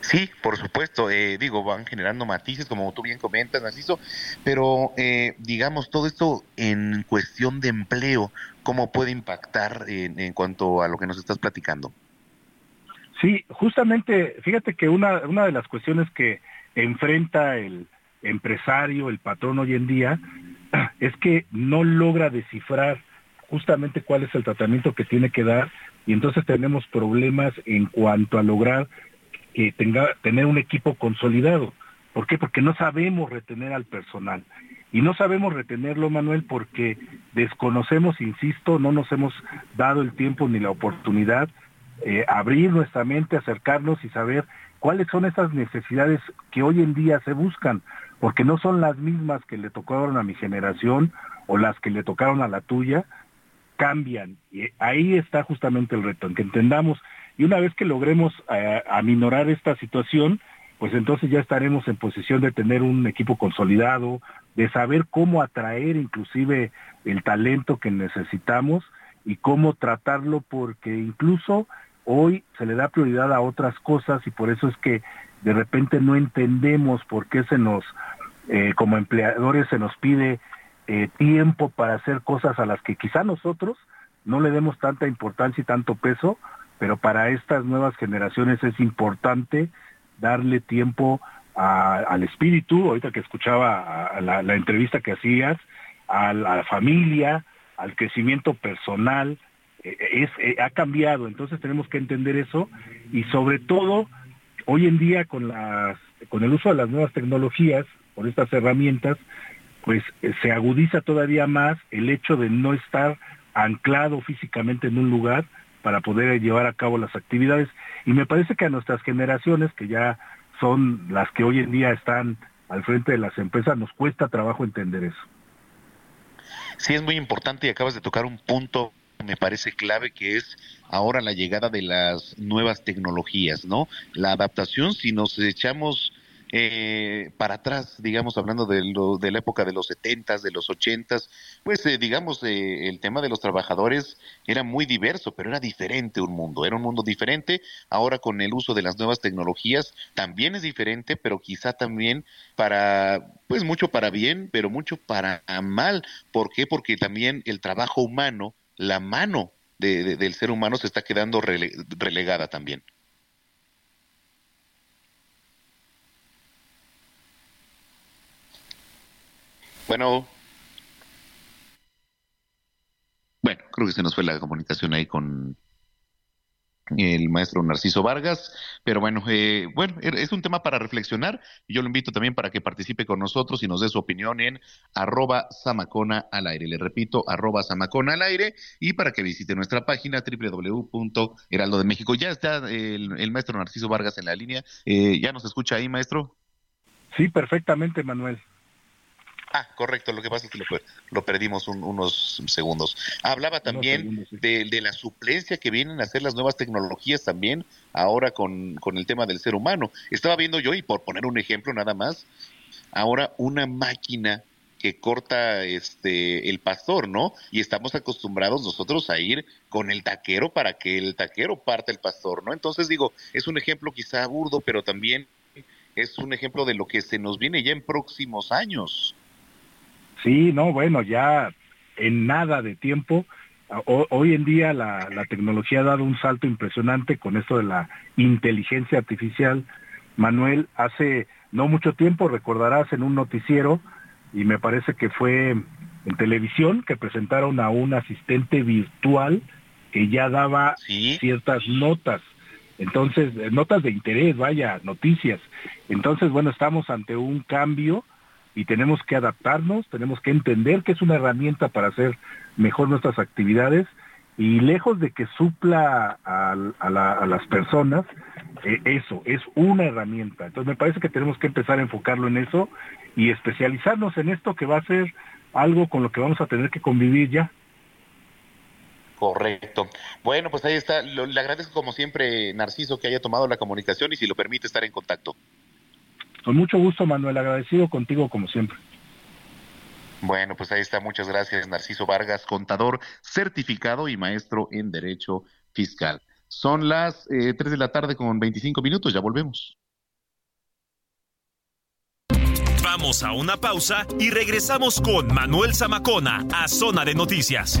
Speaker 2: Sí, por supuesto, eh, digo, van generando matices, como tú bien comentas, Narciso, pero eh, digamos, todo esto en cuestión de empleo, ¿cómo puede impactar en, en, cuanto a lo que nos estás platicando?
Speaker 29: Sí, justamente, fíjate que una, una de las cuestiones que enfrenta el empresario, el patrón hoy en día, es que no logra descifrar justamente cuál es el tratamiento que tiene que dar y entonces tenemos problemas en cuanto a lograr que tenga, tener un equipo consolidado. ¿Por qué? Porque no sabemos retener al personal. Y no sabemos retenerlo, Manuel, porque desconocemos, insisto, no nos hemos dado el tiempo ni la oportunidad eh, abrir nuestra mente, acercarnos y saber cuáles son esas necesidades que hoy en día se buscan, porque no son las mismas que le tocaron a mi generación o las que le tocaron a la tuya, cambian. Y ahí está justamente el reto, en que entendamos y una vez que logremos eh, aminorar esta situación, pues entonces ya estaremos en posición de tener un equipo consolidado, de saber cómo atraer inclusive el talento que necesitamos y cómo tratarlo, porque incluso hoy se le da prioridad a otras cosas y por eso es que de repente no entendemos por qué se nos, eh, como empleadores, se nos pide eh, tiempo para hacer cosas a las que quizá nosotros no le demos tanta importancia y tanto peso, pero para estas nuevas generaciones es importante darle tiempo al espíritu, ahorita que escuchaba la, entrevista que hacías, a la, familia, al crecimiento personal, eh, es, eh, ha cambiado, entonces tenemos que entender eso y sobre todo hoy en día con, las, con el uso de las nuevas tecnologías, con estas herramientas, pues eh, se agudiza todavía más el hecho de no estar anclado físicamente en un lugar, para poder llevar a cabo las actividades. Y me parece que a nuestras generaciones, que ya son las que hoy en día están al frente de las empresas, nos cuesta trabajo entender eso.
Speaker 2: Sí, es muy importante y acabas de tocar un punto me parece clave que es ahora la llegada de las nuevas tecnologías, ¿no? La adaptación, si nos echamos eh, para atrás, digamos, hablando de, lo, de la época de los setentas, de los ochentas, pues eh, digamos, eh, el tema de los trabajadores era muy diverso, pero era diferente un mundo, era un mundo diferente. Ahora con el uso de las nuevas tecnologías también es diferente, pero quizá también para, pues mucho para bien, pero mucho para mal. ¿Por qué? Porque también el trabajo humano, la mano de, del ser humano se está quedando relegada también. Bueno. Bueno, creo que se nos fue la comunicación ahí con, el maestro Narciso Vargas. Pero bueno, eh, bueno, er, es un tema para reflexionar. Yo lo invito también para que participe con nosotros y nos dé su opinión en arroba Samacona al aire. Le repito, arroba Samacona al aire y para que visite nuestra página www.heraldo de México. Ya está el, maestro Narciso Vargas en la línea. Eh, ¿Ya nos escucha ahí, maestro?
Speaker 29: Sí, perfectamente, Manuel.
Speaker 2: Ah, correcto, lo que pasa es que lo, perdimos unos segundos. Hablaba también de, la suplencia que vienen a hacer las nuevas tecnologías también, ahora con, con el tema del ser humano. Estaba viendo yo, y por poner un ejemplo nada más, ahora una máquina que corta este el pastor, ¿no? Y estamos acostumbrados nosotros a ir con el taquero para que el taquero parte el pastor, ¿no? Entonces digo, es un ejemplo quizá burdo, pero también es un ejemplo de lo que se nos viene ya en próximos años.
Speaker 29: Sí, no, bueno, ya en nada de tiempo. hoy en día la, tecnología ha dado un salto impresionante con esto de la inteligencia artificial. Manuel, hace no mucho tiempo, recordarás en un noticiero, y me parece que fue en televisión, que presentaron a un asistente virtual que ya daba ciertas notas. Entonces, notas de interés, vaya, noticias. Entonces, bueno, estamos ante un cambio y tenemos que adaptarnos, tenemos que entender que es una herramienta para hacer mejor nuestras actividades y lejos de que supla a, las personas, eh, eso, es una herramienta. Entonces me parece que tenemos que empezar a enfocarlo en eso y especializarnos en esto que va a ser algo con lo que vamos a tener que convivir ya.
Speaker 2: Correcto. Bueno, pues ahí está. le agradezco como siempre, Narciso, que haya tomado la comunicación y si lo permite estar en contacto.
Speaker 29: Con mucho gusto, Manuel, agradecido contigo como siempre.
Speaker 2: Bueno, pues ahí está. Muchas gracias, Narciso Vargas, contador certificado y maestro en Derecho Fiscal. Son las eh, 3 de la tarde con 25 minutos, ya volvemos.
Speaker 1: Vamos a una pausa y regresamos con Manuel Zamacona a Zona de Noticias.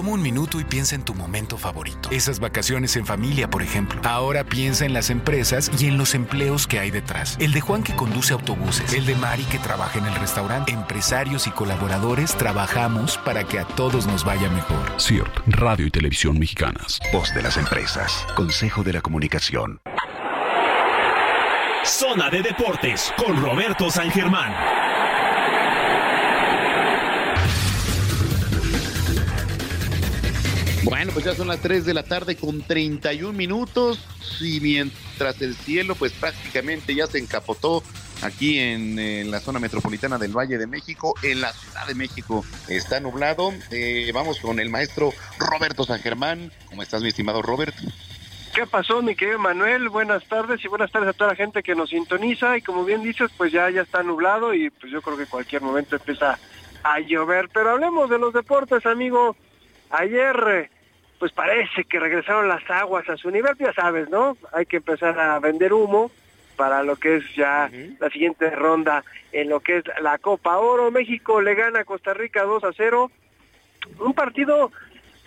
Speaker 30: Toma un minuto y piensa en tu momento favorito. Esas vacaciones en familia, por ejemplo. Ahora piensa en las empresas y en los empleos que hay detrás. El de Juan que conduce autobuses. El de Mari que trabaja en el restaurante. Empresarios y colaboradores trabajamos para que a todos nos vaya mejor.
Speaker 31: CIRT, Radio y Televisión Mexicanas.
Speaker 32: Voz de las empresas. Consejo de la Comunicación.
Speaker 1: Zona de Deportes con Roberto San Germán.
Speaker 2: Bueno, pues ya son las 3 de la tarde con 31 minutos y mientras el cielo pues prácticamente ya se encapotó aquí en, la zona metropolitana del Valle de México, en la Ciudad de México está nublado. Eh, vamos con el maestro Roberto San Germán. ¿Cómo estás, mi estimado Robert?
Speaker 33: ¿Qué pasó, mi querido Manuel? Buenas tardes y buenas tardes a toda la gente que nos sintoniza. Y como bien dices, pues ya, ya está nublado y pues yo creo que cualquier momento empieza a llover. Pero hablemos de los deportes, amigo. Ayer, pues parece que regresaron las aguas a su nivel, ya sabes, ¿no? Hay que empezar a vender humo para lo que es ya la siguiente ronda en lo que es la Copa Oro. México le gana a Costa Rica 2 a 0. Un partido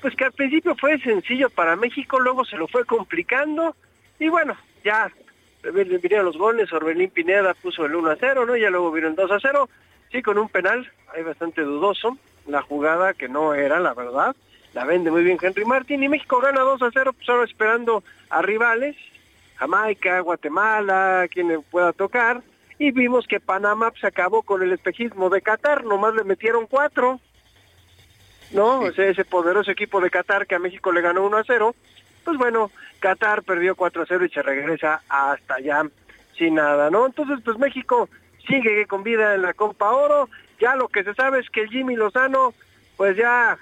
Speaker 33: pues que al principio fue sencillo para México, luego se lo fue complicando y bueno, ya vinieron los goles, Orbelín Pineda puso el 1 a 0, ¿no? Ya luego vino el 2 a 0, sí con un penal, ahí bastante dudoso, la jugada que no era, la verdad, la vende muy bien Henry Martin y México gana 2 a 0, pues ahora esperando a rivales, Jamaica, Guatemala, quien pueda tocar, y vimos que Panamá se acabó con el espejismo de Qatar, nomás le metieron cuatro, ¿no? ese poderoso equipo de Qatar que a México le ganó 1 a 0, pues bueno, Qatar perdió 4 a 0 y se regresa hasta allá sin nada, ¿no? Entonces, pues México sigue con vida en la Copa Oro, ya lo que se sabe es que Jimmy Lozano, pues ya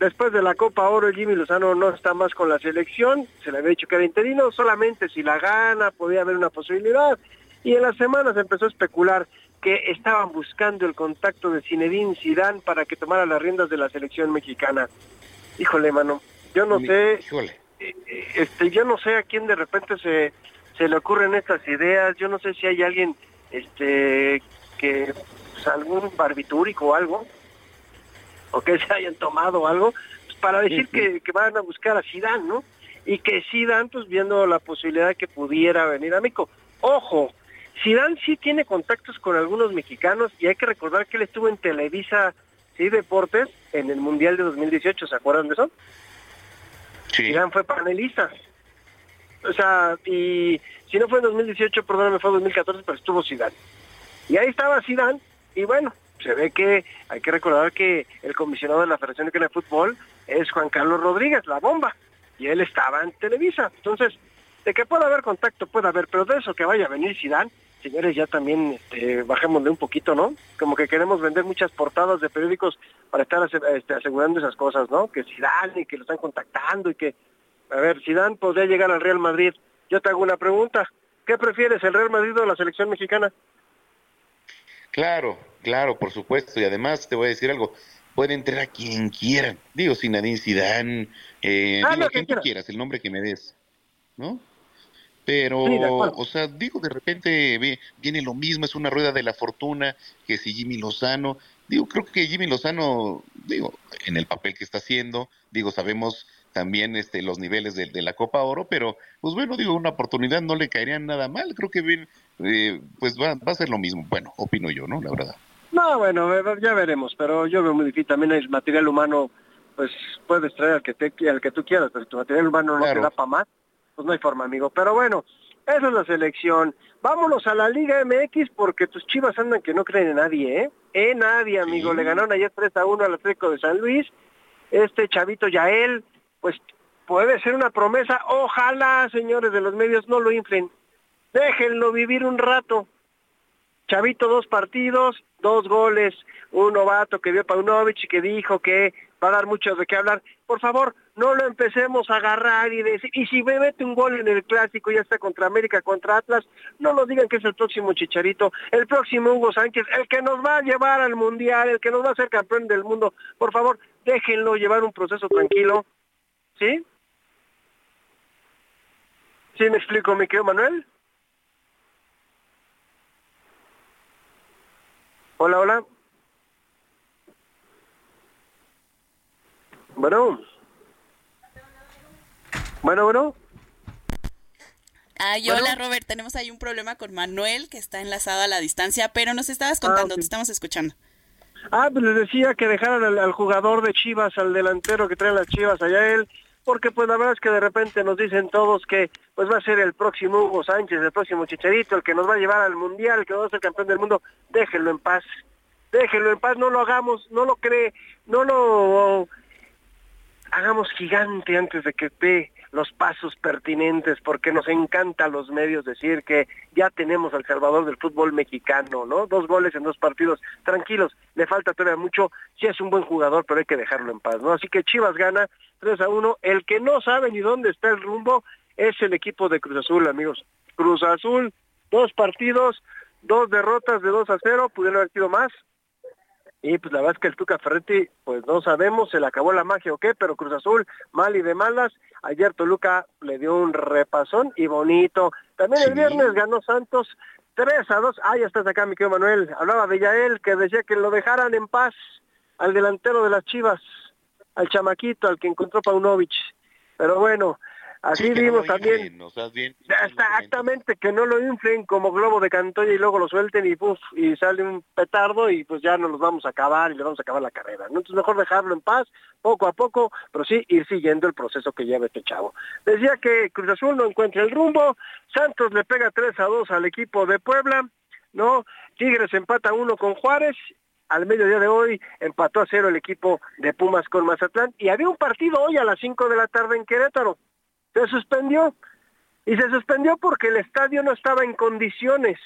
Speaker 33: Después de la Copa Oro, Jimmy Lozano no está más con la selección, se le había dicho que era interino, solamente si la gana podía haber una posibilidad. Y en las semanas empezó a especular que estaban buscando el contacto de Zinedine Zidane para que tomara las riendas de la selección mexicana. Híjole, mano, yo no sé, eh, este, yo no sé a quién de repente se, se le ocurren estas ideas. Yo no sé si hay alguien este que pues, algún barbitúrico o algo o que se hayan tomado algo pues, para decir que, que, van a buscar a Zidane, ¿no? Y que Zidane pues viendo la posibilidad de que pudiera venir a México. Ojo, Zidane sí tiene contactos con algunos mexicanos y hay que recordar que él estuvo en Televisa sí Deportes en el Mundial de 2018, ¿se acuerdan de eso?
Speaker 2: Sí.
Speaker 33: Zidane fue panelista. O sea, y si no fue en 2018, perdóname, fue en 2014, pero estuvo Zidane. Y ahí estaba Zidane, y bueno, se ve que hay que recordar que el comisionado de la Federación de Fútbol es Juan Carlos Rodríguez, la bomba, y él estaba en Televisa. Entonces, de que pueda haber contacto, puede haber, pero de eso que vaya a venir Zidane, señores, ya también este, bajémosle un poquito, ¿no? Como que queremos vender muchas portadas de periódicos para estar este, asegurando esas cosas, ¿no? Que Zidane y que lo están contactando y que, a ver, Zidane podría llegar al Real Madrid. Yo te hago una pregunta, ¿qué prefieres, el Real Madrid o la selección mexicana?
Speaker 2: Claro, claro, por supuesto, y además te voy a decir algo, puede entrar a quien quieran, digo, Zinedine Zidane, eh,
Speaker 33: Ah,
Speaker 2: digo,
Speaker 33: lo
Speaker 2: quien
Speaker 33: que
Speaker 2: tú
Speaker 33: quieras.
Speaker 2: el nombre que me des, ¿no? Pero,
Speaker 33: Sí,
Speaker 2: o sea, digo, de repente viene lo mismo, es una rueda de la fortuna que si Jimmy Lozano, digo, creo que Jimmy Lozano, digo, en el papel que está haciendo, digo, sabemos también este los niveles de, de la Copa Oro, pero pues bueno, digo, una oportunidad no le caería nada mal, creo que bien, eh, pues va, va a ser lo mismo, bueno, opino yo, ¿no? La verdad.
Speaker 33: No, bueno, ve- ya veremos, pero yo veo muy difícil. También el material humano, pues puedes traer al que, te, al que tú quieras, pero si tu material humano no te da para más, pues no hay forma, amigo. Pero bueno, esa es la selección. Vámonos a la Liga MX porque tus chivas andan que no creen en nadie, ¿eh? En nadie, amigo. Le ganaron ayer 3 a 1 al Atlético de San Luis. Este chavito Yael, pues puede ser una promesa. Ojalá, señores de los medios, no lo inflen. Déjenlo vivir un rato. Chavito, dos partidos, dos goles, un novato que vio Paunovic y que dijo que va a dar mucho de qué hablar. Por favor, no lo empecemos a agarrar y decir, y si me mete un gol en el clásico, ya está contra América, contra Atlas, no nos digan que es el próximo Chicharito, el próximo Hugo Sánchez, el que nos va a llevar al Mundial, el que nos va a hacer campeón del mundo. Por favor, déjenlo llevar un proceso tranquilo. ¿Sí? ¿Sí me explico, mi querido Manuel? Hola, hola. Bueno. Bueno, bueno.
Speaker 34: Ay,
Speaker 33: Bueno.
Speaker 34: hola Robert, tenemos ahí un problema con Manuel que está enlazado a la distancia, pero nos estabas contando,
Speaker 33: ok.
Speaker 34: te estamos escuchando.
Speaker 33: Ah, pues les decía que dejaran al, al jugador de Chivas, al delantero que traen las Chivas allá él, porque pues la verdad es que de repente nos dicen todos que pues va a ser el próximo Hugo Sánchez, el próximo Chicharito, el que nos va a llevar al Mundial, el que va a ser campeón del mundo. Déjenlo en paz. Déjenlo en paz, no lo hagamos, no lo cree, no lo hagamos gigante antes de que dé los pasos pertinentes, porque nos encanta a los medios decir que ya tenemos al salvador del fútbol mexicano, ¿no? Dos goles en dos partidos, tranquilos, le falta todavía mucho, sí es un buen jugador, pero hay que dejarlo en paz, ¿no? Así que Chivas gana 3 a 1, el que no sabe ni dónde está el rumbo es el equipo de Cruz Azul, amigos. Cruz Azul, dos partidos, dos derrotas de 2 a 0, pudieron haber sido más, y pues la verdad es que el Tuca Ferretti, pues no sabemos, se le acabó la magia o qué, pero Cruz Azul, mal y de malas. Ayer Toluca le dio un repasón y bonito. También el viernes ganó Santos 3 a 2. Ah, ya estás acá, mi querido Manuel. Hablaba de Yael, que decía que lo dejaran en paz al delantero de las Chivas, al chamaquito, al que encontró Paunovic. Pero bueno, así
Speaker 2: Sí, no
Speaker 33: vimos también.
Speaker 2: inflen, o sea, bien,
Speaker 33: Exactamente, que no lo inflen como globo de cantoya y luego lo suelten y puf, y sale un petardo y pues ya no los vamos a acabar y le vamos a acabar la carrera. ¿no? Entonces mejor dejarlo en paz, poco a poco, pero sí ir siguiendo el proceso que lleva este chavo. Decía que Cruz Azul no encuentra el rumbo, Santos le pega 3 a 2 al equipo de Puebla, ¿no? Tigres empata uno con Juárez, al mediodía de hoy empató a cero el equipo de Pumas con Mazatlán y había un partido hoy a las 5 de la tarde en Querétaro. Se suspendió y se suspendió porque el estadio no estaba en condiciones.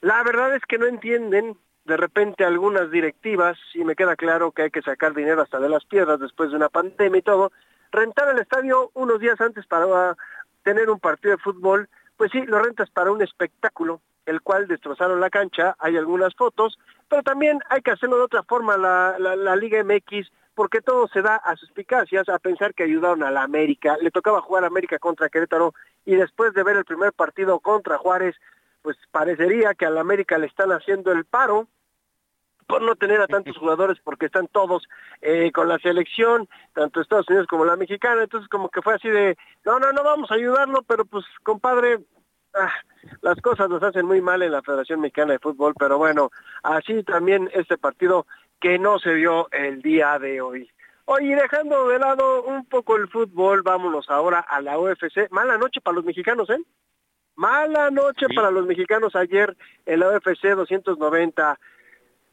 Speaker 33: La verdad es que no entienden de repente algunas directivas, y me queda claro que hay que sacar dinero hasta de las piedras después de una pandemia y todo, rentar el estadio unos días antes para tener un partido de fútbol, pues sí, lo rentas para un espectáculo, el cual destrozaron la cancha, hay algunas fotos, pero también hay que hacerlo de otra forma. La, la, la Liga MX porque todo se da a suspicacias, a pensar que ayudaron a la América. Le tocaba jugar América contra Querétaro y después de ver el primer partido contra Juárez, pues parecería que a la América le están haciendo el paro por no tener a tantos jugadores porque están todos eh, con la selección, tanto Estados Unidos como la mexicana, entonces como que fue así de, no, no, no vamos a ayudarlo, pero pues compadre, ah, las cosas nos hacen muy mal en la Federación Mexicana de Fútbol, pero bueno, así también este partido que no se vio el día de hoy. Oye, dejando de lado un poco el fútbol, vámonos ahora a la UFC. Mala noche para los mexicanos, ¿eh? Mala noche para los mexicanos ayer en la UFC 290.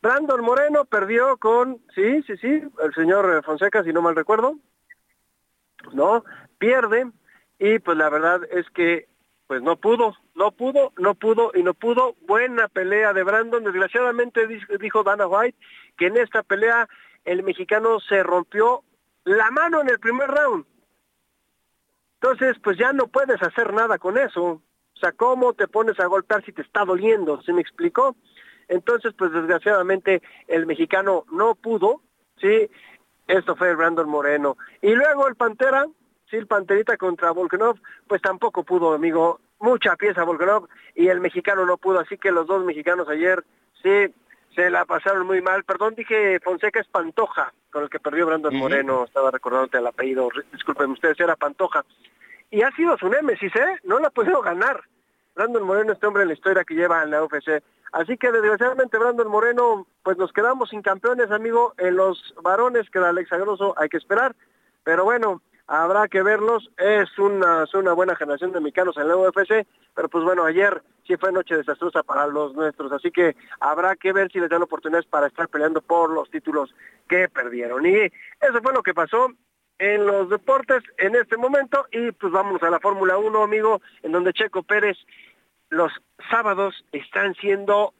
Speaker 33: Brandon Moreno perdió con, sí, sí, sí, el señor Fonseca, si no mal recuerdo. No, pierde y pues la verdad es que pues no pudo, no pudo, no pudo y no pudo. Buena pelea de Brandon. Desgraciadamente dijo Dana White que en esta pelea el mexicano se rompió la mano en el primer round. Entonces, pues ya no puedes hacer nada con eso. O sea, ¿cómo te pones a golpear si te está doliendo? ¿Se me explicó? Entonces, pues desgraciadamente el mexicano no pudo, ¿sí? Esto fue Brandon Moreno. Y luego el Pantera, sí, el Panterita contra Volkanov, pues tampoco pudo, amigo. Mucha pieza Volkanov y el mexicano no pudo. Así que los dos mexicanos ayer, sí, se la pasaron muy mal. Perdón, dije Fonseca es Pantoja, con el que perdió Brandon Moreno, estaba recordándote el apellido, disculpen ustedes, era Pantoja. Y ha sido su némesis, ¿eh? No la ha podido ganar. Brandon Moreno, este hombre en la historia que lleva en la UFC. Así que desgraciadamente Brandon Moreno, pues nos quedamos sin campeones, amigo. En los varones queda Alexa Grosso, hay que esperar. Pero bueno, habrá que verlos. Es una, es una buena generación de mexicanos en la UFC, pero pues bueno, ayer sí fue noche desastrosa para los nuestros, así que habrá que ver si les dan oportunidades para estar peleando por los títulos que perdieron. Y eso fue lo que pasó en los deportes en este momento y pues vamos a la Fórmula 1, amigo, en donde Checo Pérez los sábados están siendo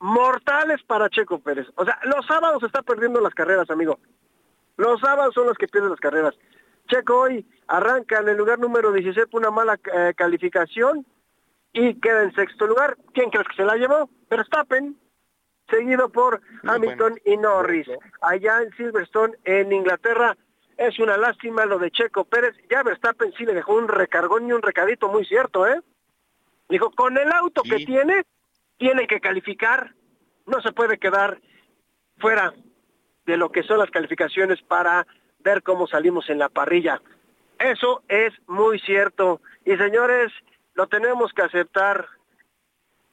Speaker 33: mortales para Checo Pérez. O sea, los sábados está perdiendo las carreras, amigo. Los sábados son los que pierden las carreras. Checo hoy arranca en el lugar número 16 por una mala eh, calificación y queda en sexto lugar. ¿Quién crees que se la llevó? Verstappen, seguido por Hamilton y Norris. Allá en Silverstone, en Inglaterra, es una lástima lo de Checo Pérez. Ya Verstappen sí le dejó un recargón y un recadito muy cierto, ¿eh? Dijo, con el auto que tiene, tiene que calificar, no se puede quedar fuera de lo que son las calificaciones para cómo salimos en la parrilla. Eso es muy cierto. Y señores, lo tenemos que aceptar.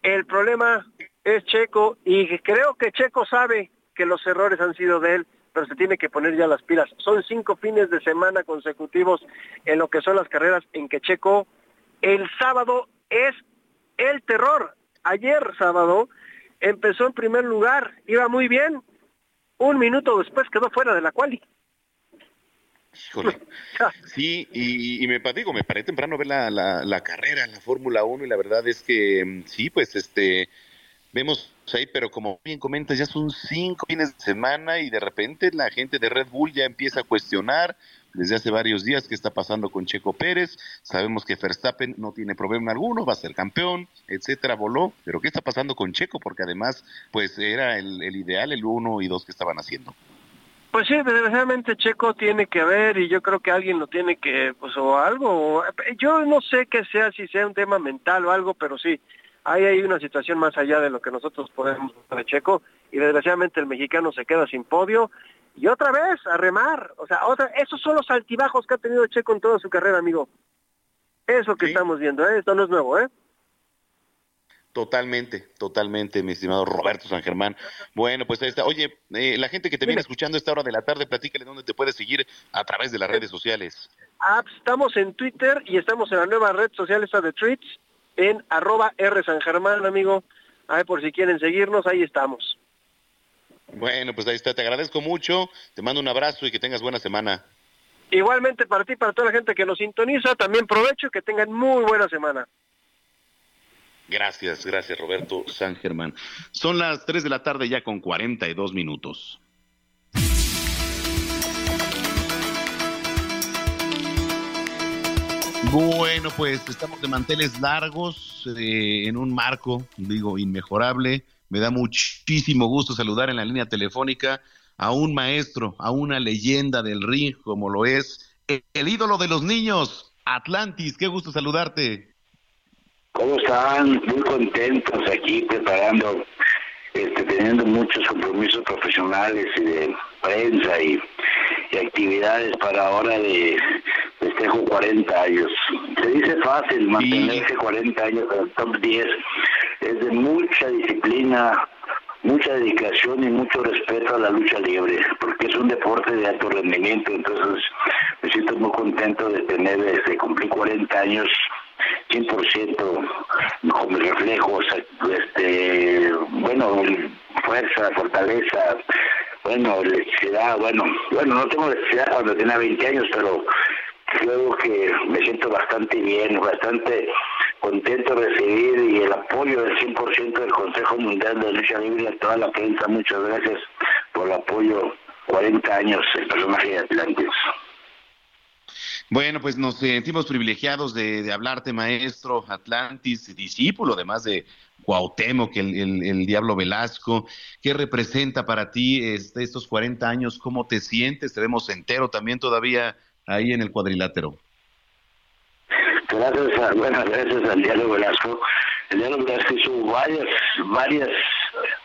Speaker 33: El problema es Checo y creo que Checo sabe que los errores han sido de él, pero se tiene que poner ya las pilas. Son cinco fines de semana consecutivos en lo que son las carreras en que Checo el sábado es el terror. Ayer sábado empezó en primer lugar, iba muy bien, un minuto después quedó fuera de la quali.
Speaker 2: Híjole. Sí, y, me digo, me paré temprano ver la, carrera en la Fórmula 1 y la verdad es que mm, sí, pues este, vemos ahí, pero como bien comentas, ya son cinco fines de semana y de repente la gente de Red Bull ya empieza a cuestionar desde hace varios días qué está pasando con Checo Pérez. Sabemos que Verstappen no tiene problema alguno, va a ser campeón, etcétera, voló. Pero ¿qué está pasando con Checo? Porque además, pues era el, el ideal, el uno y dos que estaban haciendo.
Speaker 33: Pues sí, desgraciadamente Checo tiene que ver y yo creo que alguien lo tiene que, pues o algo, yo no sé qué sea, si sea un tema mental o algo, pero sí, ahí hay una situación más allá de lo que nosotros podemos para Checo y desgraciadamente el mexicano se queda sin podio y otra vez a remar, o sea, otra, esos son los altibajos que ha tenido Checo en toda su carrera, amigo. Eso que estamos viendo, ¿eh? esto no es nuevo, ¿eh?
Speaker 2: Totalmente, totalmente, mi estimado Roberto San Germán. Bueno, pues ahí está. Oye, eh, la gente que te viene escuchando a esta hora de la tarde, platícale dónde te puedes seguir a través de las redes sociales.
Speaker 33: Ah, pues, estamos en Twitter y estamos en la nueva red social esta de Tweets, en arroba R San Germán, amigo. Ahí por si quieren seguirnos, ahí estamos.
Speaker 2: Bueno, pues ahí está. Te agradezco mucho. Te mando un abrazo y que tengas buena semana.
Speaker 33: Igualmente para ti, para toda la gente que nos sintoniza, también provecho y que tengan muy buena semana.
Speaker 2: Gracias, gracias Roberto San Germán. Son las 3 de la tarde ya con 42 minutos. Bueno, pues estamos de manteles largos eh, en un marco, digo, inmejorable. Me da muchísimo gusto saludar en la línea telefónica a un maestro, a una leyenda del ring como lo es el ídolo de los niños, Atlantis. Qué gusto saludarte.
Speaker 35: ¿Cómo están? Muy contentos aquí preparando, este, teniendo muchos compromisos profesionales y de prensa y, actividades para ahora de festejo 40 años. Se dice fácil mantenerse 40 años en el top 10. Es de mucha disciplina, mucha dedicación y mucho respeto a la lucha libre, porque es un deporte de alto rendimiento, entonces me siento muy contento de tener, desde cumplir 40 años 100% con mis reflejos, este, bueno, fuerza, fortaleza, bueno, electricidad, bueno, bueno, no tengo electricidad cuando tenía 20 años, pero creo que me siento bastante bien, bastante contento de recibir y el apoyo del 100% del Consejo Mundial de Lucha Libre a toda la prensa. Muchas gracias por el apoyo. 40 años el personaje de Atlantis.
Speaker 2: Bueno, pues nos sentimos privilegiados de, hablarte, maestro Atlantis, discípulo además de Cuauhtémoc, el, Diablo Velasco. ¿Qué representa para ti este, estos 40 años? ¿Cómo te sientes? Te vemos entero también todavía ahí en el cuadrilátero.
Speaker 35: Gracias a, bueno, gracias al Diablo Velasco. El Diablo Velasco hizo varias, varias,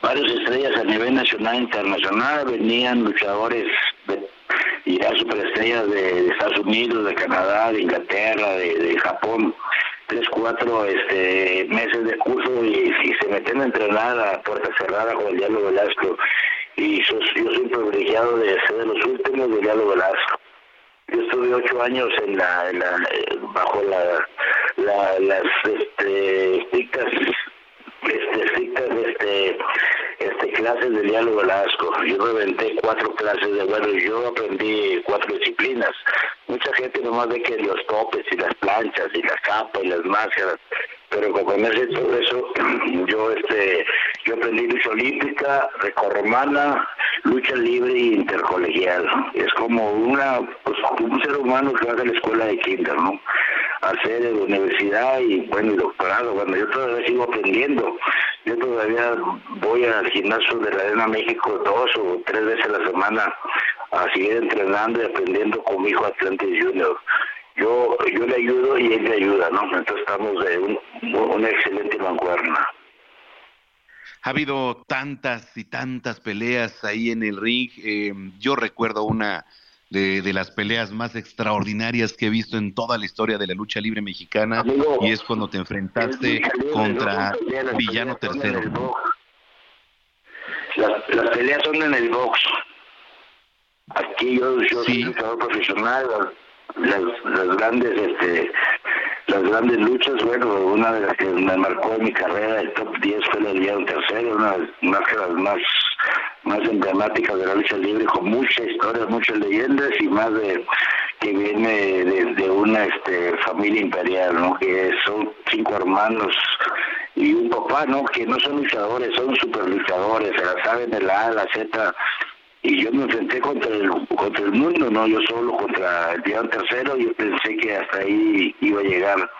Speaker 35: varias estrellas a nivel nacional e internacional. Venían luchadores y ya superestrellas de, Estados Unidos, de Canadá, de Inglaterra, de, Japón tres, cuatro este, meses de curso y, se meten a entrenar a puerta cerrada con el Diablo Velasco. Y yo, yo soy privilegiado de ser de los últimos del Diablo Velasco. Yo estuve ocho años en la, bajo la, las este, estrictas, este, estrictas este, este, clases de diálogo Velasco. Yo reventé cuatro clases de bueno, yo aprendí cuatro disciplinas. Mucha gente nomás ve que los topes y las planchas y las capas y las máscaras, pero con conoce todo eso, yo este, yo aprendí lucha olímpica, recorromana, lucha libre e intercolegial. Es como una, pues, un ser humano que va a la escuela de kinder, ¿no? Hacer la universidad y bueno, y doctorado. Bueno, yo todavía sigo aprendiendo. Yo todavía voy al gimnasio de la Arena México dos o tres veces a la semana a seguir entrenando y aprendiendo con mi hijo Junior. Yo, yo le ayudo y él me ayuda, ¿no? Entonces estamos de un, una excelente mancuerna.
Speaker 2: Ha habido tantas y tantas peleas ahí en el ring. Eh, yo recuerdo una de, las peleas más extraordinarias que he visto en toda la historia de la lucha libre mexicana y es cuando te enfrentaste contra Villano Tercero.
Speaker 35: Las, peleas son en el box. Aquí yo, yo soy luchador profesional, las, las grandes este las grandes luchas, bueno, una de las que me marcó en mi carrera, el top 10 fue la de Tercero, una de las más, más emblemáticas de la lucha libre, con muchas historias, muchas leyendas y más de que viene de, una este, familia imperial, ¿no? Que son cinco hermanos y un papá, ¿no? Que no son luchadores, son super luchadores, se la saben de la A a la Z y yo me enfrenté contra el, contra el mundo, no yo solo contra el León tercero, yo pensé que hasta ahí iba a llegar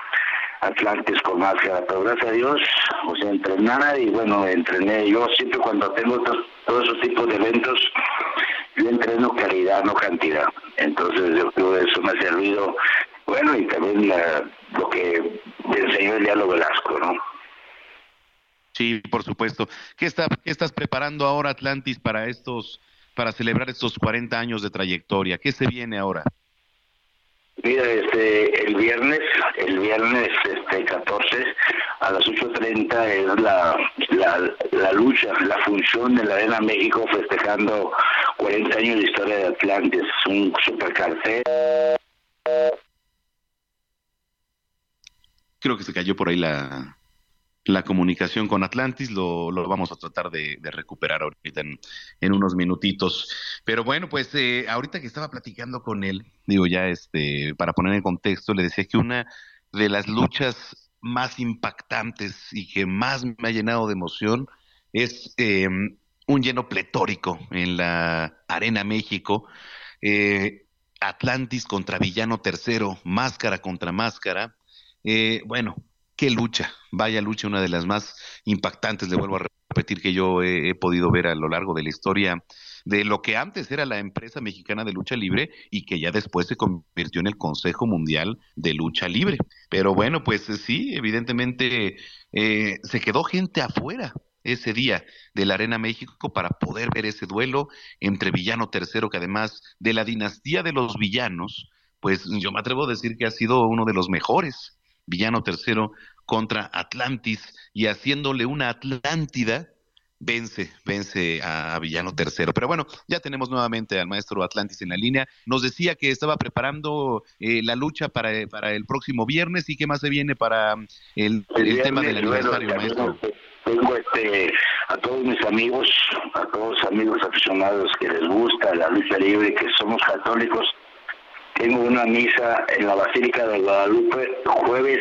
Speaker 35: Atlantis con máscara, pero gracias a Dios, o sea, entrenar y bueno, entrené, yo siempre cuando tengo todos esos tipos de eventos, yo entreno calidad, no cantidad, entonces yo creo que eso me ha servido, bueno, y también lo que me enseñó el diálogo Velasco, ¿no?
Speaker 2: Sí, por supuesto. ¿Qué, está, ¿Qué estás preparando ahora, Atlantis, para estos para celebrar estos 40 años de trayectoria? ¿Qué se viene ahora?
Speaker 35: Mira, este, el viernes, el viernes este, 14 a las 8.30 es la, la, la, lucha, la función de la Arena México festejando 40 años de historia de Atlantis, un super cartel.
Speaker 2: Creo que se cayó por ahí la, la comunicación con Atlantis, lo, vamos a tratar de, recuperar ahorita en, unos minutitos. Pero bueno, pues eh, ahorita que estaba platicando con él, digo ya, este, para poner en contexto, le decía que una de las luchas más impactantes y que más me ha llenado de emoción es em, un lleno pletórico en la Arena México. Eh, Atlantis contra Villano Tercero, máscara contra máscara. Eh, bueno, qué lucha, vaya lucha, una de las más impactantes, le vuelvo a repetir que yo he, podido ver a lo largo de la historia de lo que antes era la empresa mexicana de lucha libre y que ya después se convirtió en el Consejo Mundial de Lucha Libre. Pero bueno, pues sí, evidentemente eh, se quedó gente afuera ese día de la Arena México para poder ver ese duelo entre Villano III, que además de la dinastía de los villanos, pues yo me atrevo a decir que ha sido uno de los mejores. Villano III contra Atlantis y haciéndole una Atlántida, vence, vence a Villano III. Pero bueno, ya tenemos nuevamente al maestro Atlantis en la línea. Nos decía que estaba preparando eh, la lucha para, para el próximo viernes y qué más se viene para el, el, tema del aniversario, maestro.
Speaker 35: Tengo este, a todos mis amigos, a todos amigos aficionados que les gusta la lucha libre, que somos católicos, tengo una misa en la Basílica de Guadalupe jueves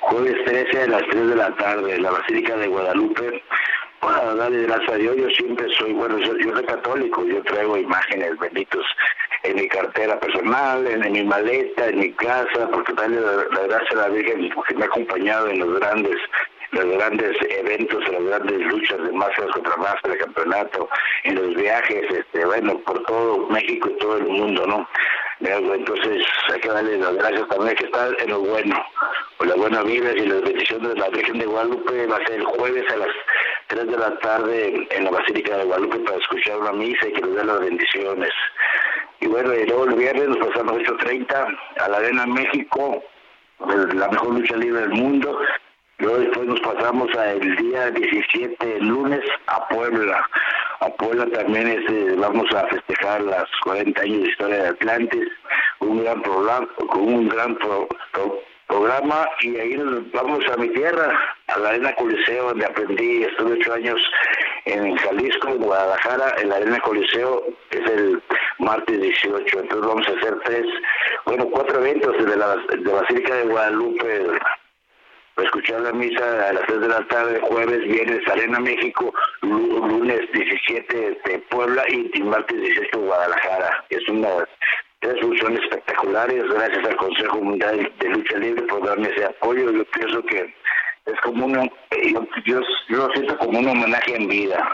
Speaker 35: jueves 13 a las 3 de la tarde en la Basílica de Guadalupe para darle gracias a Dios yo siempre soy bueno yo, soy católico yo traigo imágenes benditos en mi cartera personal en, mi maleta en mi casa porque darle la, gracia a la Virgen porque me ha acompañado en los grandes los grandes eventos, en las grandes luchas de máscaras contra máscaras, de campeonato, en los viajes, este, bueno, por todo México y todo el mundo, ¿no? Entonces hay que darle las gracias también, que estar en lo bueno, con las buenas vidas y las bendiciones de la Virgen de Guadalupe va a ser el jueves a las 3 de la tarde en la Basílica de Guadalupe para escuchar una misa y que nos dé las bendiciones. Y bueno, y luego el viernes nos pasamos 8.30 a la Arena México, la mejor lucha libre del mundo, Luego después nos pasamos al día 17, lunes, a Puebla. A Puebla también este, vamos a festejar las 40 años de historia de Atlantis, un gran programa, con un gran programa y ahí vamos a mi tierra, a la Arena Coliseo, donde aprendí, estuve ocho años en Jalisco, Guadalajara, en la Arena Coliseo, es el martes 18, entonces vamos a hacer tres, bueno, cuatro eventos de la de Basílica de Guadalupe, escuchar la misa a las 3 de la tarde, jueves, viernes, Arena México, lunes 17 de Puebla y martes 18 Guadalajara. Es una tres funciones espectaculares, gracias al Consejo Mundial de Lucha Libre por darme ese apoyo. Yo pienso que es como una, yo, yo, lo siento como un homenaje en vida.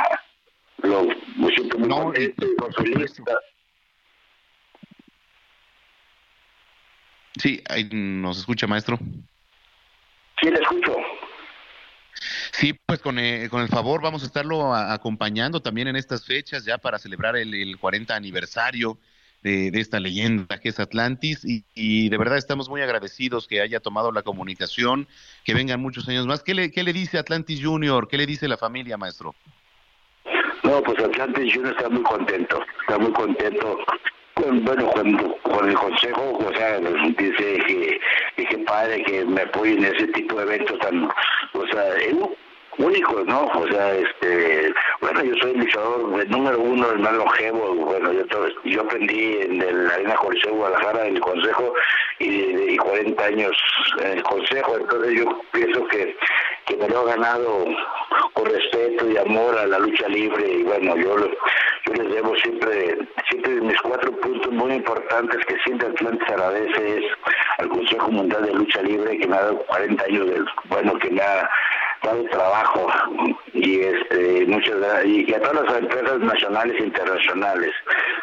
Speaker 35: Lo, siento muy no,
Speaker 2: Sí, ahí nos escucha, maestro.
Speaker 35: Sí, le escucho.
Speaker 2: Sí, pues con, eh, con el favor vamos a estarlo acompañando también en estas fechas ya para celebrar el, el 40 aniversario de, esta leyenda que es Atlantis y, y, de verdad estamos muy agradecidos que haya tomado la comunicación, que vengan muchos años más. ¿Qué le, qué le dice Atlantis Junior? ¿Qué le dice la familia, maestro?
Speaker 35: No, pues Atlantis Junior está muy contento, está muy contento bueno, cuando con el consejo, o sea, dice que, que padre que me apoyen en ese tipo de eventos tan, o sea, únicos, ¿no? O sea, este, bueno, yo soy el luchador el número uno, el más longevo, bueno, yo, yo aprendí en la Arena Coliseo de Guadalajara, en el Consejo, y, y 40 años en el Consejo, entonces yo pienso que, que me lo he ganado con respeto y amor a la lucha libre, y bueno, yo yo les debo siempre, siempre mis cuatro puntos muy importantes que siempre Atlantis agradece es al Consejo Mundial de Lucha Libre que me ha dado 40 años de, bueno, que me ha trabajo. Y este muchas y a todas las empresas nacionales e internacionales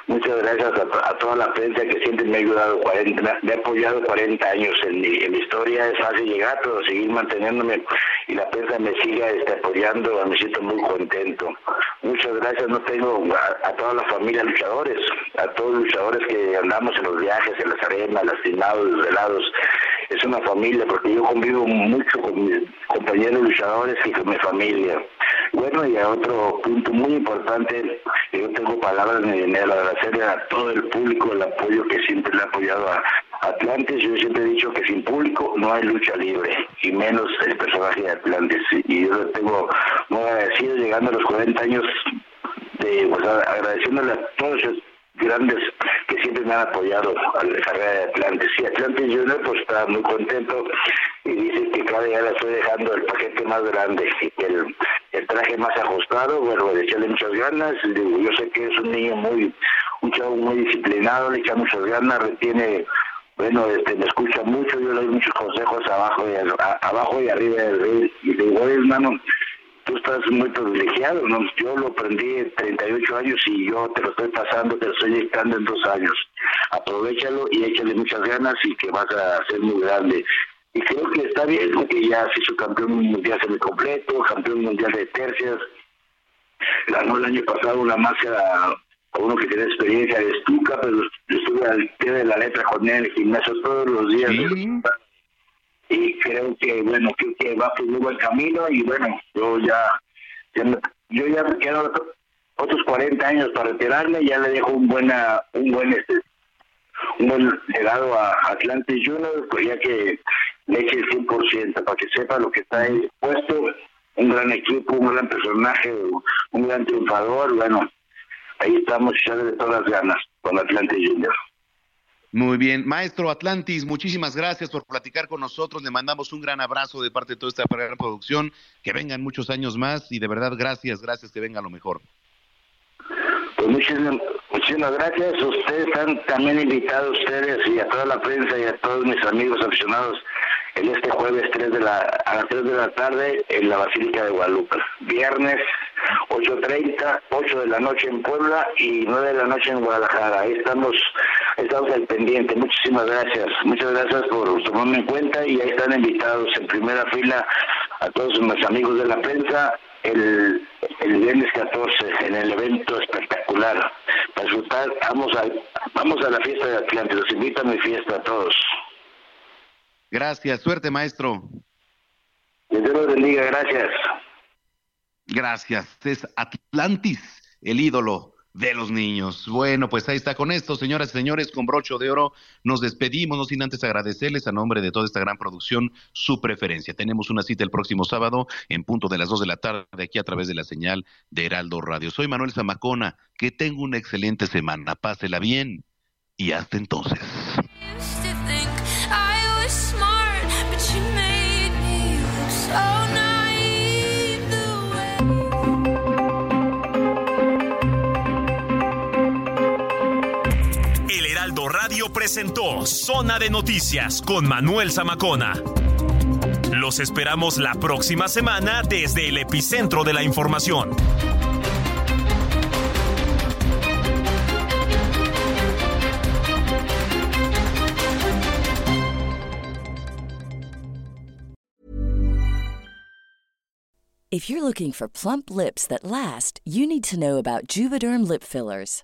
Speaker 35: muchas gracias a, toda la prensa que siempre me ha ayudado 40 me ha apoyado 40 años en mi, en mi historia. Es fácil llegar pero seguir manteniéndome y la prensa me siga este, apoyando me siento muy contento. Muchas gracias no tengo a, toda la familia luchadores a todos los luchadores que andamos en los viajes en las arenas lastimados desvelados es una familia, porque yo convivo mucho con mis compañeros luchadores y con mi familia. Bueno, y a otro punto muy importante, yo tengo palabras de dinero, agradecerle a todo el público el apoyo que siempre le ha apoyado a Atlantis. Yo siempre he dicho que sin público no hay lucha libre, y menos el personaje de Atlantis. Y yo lo tengo muy agradecido llegando a los 40 años de, pues, agradeciéndole a todos grandes que siempre me han apoyado a la carrera de Atlantis. Y Atlantis Junior pues está muy contento y dice que cada día le estoy dejando el paquete más grande y el, el traje más ajustado, bueno, le echarle muchas ganas, yo sé que es un niño muy, un chavo muy disciplinado, le echa muchas ganas, retiene bueno, este, me escucha mucho, yo le doy muchos consejos abajo y, abajo y arriba del ring. Y le digo, hermano, tú estás muy privilegiado, ¿no? Yo lo aprendí en 38 años y yo te lo estoy pasando, te lo estoy dictando en dos años. Aprovechalo y échale muchas ganas y que vas a ser muy grande. Y creo que está bien porque ya se hizo campeón mundial completo, campeón mundial de tercias. Ganó el año pasado una máscara a uno que tiene experiencia de estuca, pero estuve al pie de la letra con él en el gimnasio todos los días. Y creo que, bueno, que va por un buen camino y bueno, yo ya, yo ya me quedo otros 40 años para retirarme, ya le dejo un buena, un buen este, un buen legado a Atlantis Junior, pues ya que le eche el 100% para que sepa lo que está ahí puesto, un gran equipo, un gran personaje, un gran triunfador, bueno, ahí estamos echándole todas las ganas con Atlantis Junior.
Speaker 2: Muy bien, maestro Atlantis, muchísimas gracias por platicar con nosotros. Le mandamos un gran abrazo de parte de toda esta gran producción. Que vengan muchos años más y de verdad gracias, gracias, que venga lo mejor.
Speaker 35: Pues muchísimas, muchísimas gracias. Ustedes están también invitados, ustedes y a toda la prensa y a todos mis amigos aficionados el este jueves 3 de la, a las 3 de la tarde en la Basílica de Guadalupe. Viernes 8.30, 8 de la noche en Puebla y 9 de la noche en Guadalajara. Ahí estamos, estamos al pendiente. Muchísimas gracias. Muchas gracias por tomarme en cuenta y ahí están invitados en primera fila a todos mis amigos de la prensa el, el viernes 14 en el evento espectacular. Para disfrutar, vamos a, vamos a la fiesta de Atlante. Los invito a mi fiesta a todos.
Speaker 2: Gracias, suerte maestro.
Speaker 35: Que Dios bendiga, gracias.
Speaker 2: Gracias, es Atlantis, el ídolo de los niños. Bueno, pues ahí está con esto, señoras y señores, con brocho de oro nos despedimos, no sin antes agradecerles a nombre de toda esta gran producción su preferencia. Tenemos una cita el próximo sábado en punto de las dos de la tarde aquí a través de la señal de Heraldo Radio. Soy Manuel Zamacona, que tenga una excelente semana, pásela bien y hasta entonces.
Speaker 1: Presentó Zona de Noticias con Manuel Zamacona. Los esperamos la próxima semana desde el epicentro de la información.
Speaker 36: If you're looking for plump lips that last, you need to know about Juvederm lip fillers.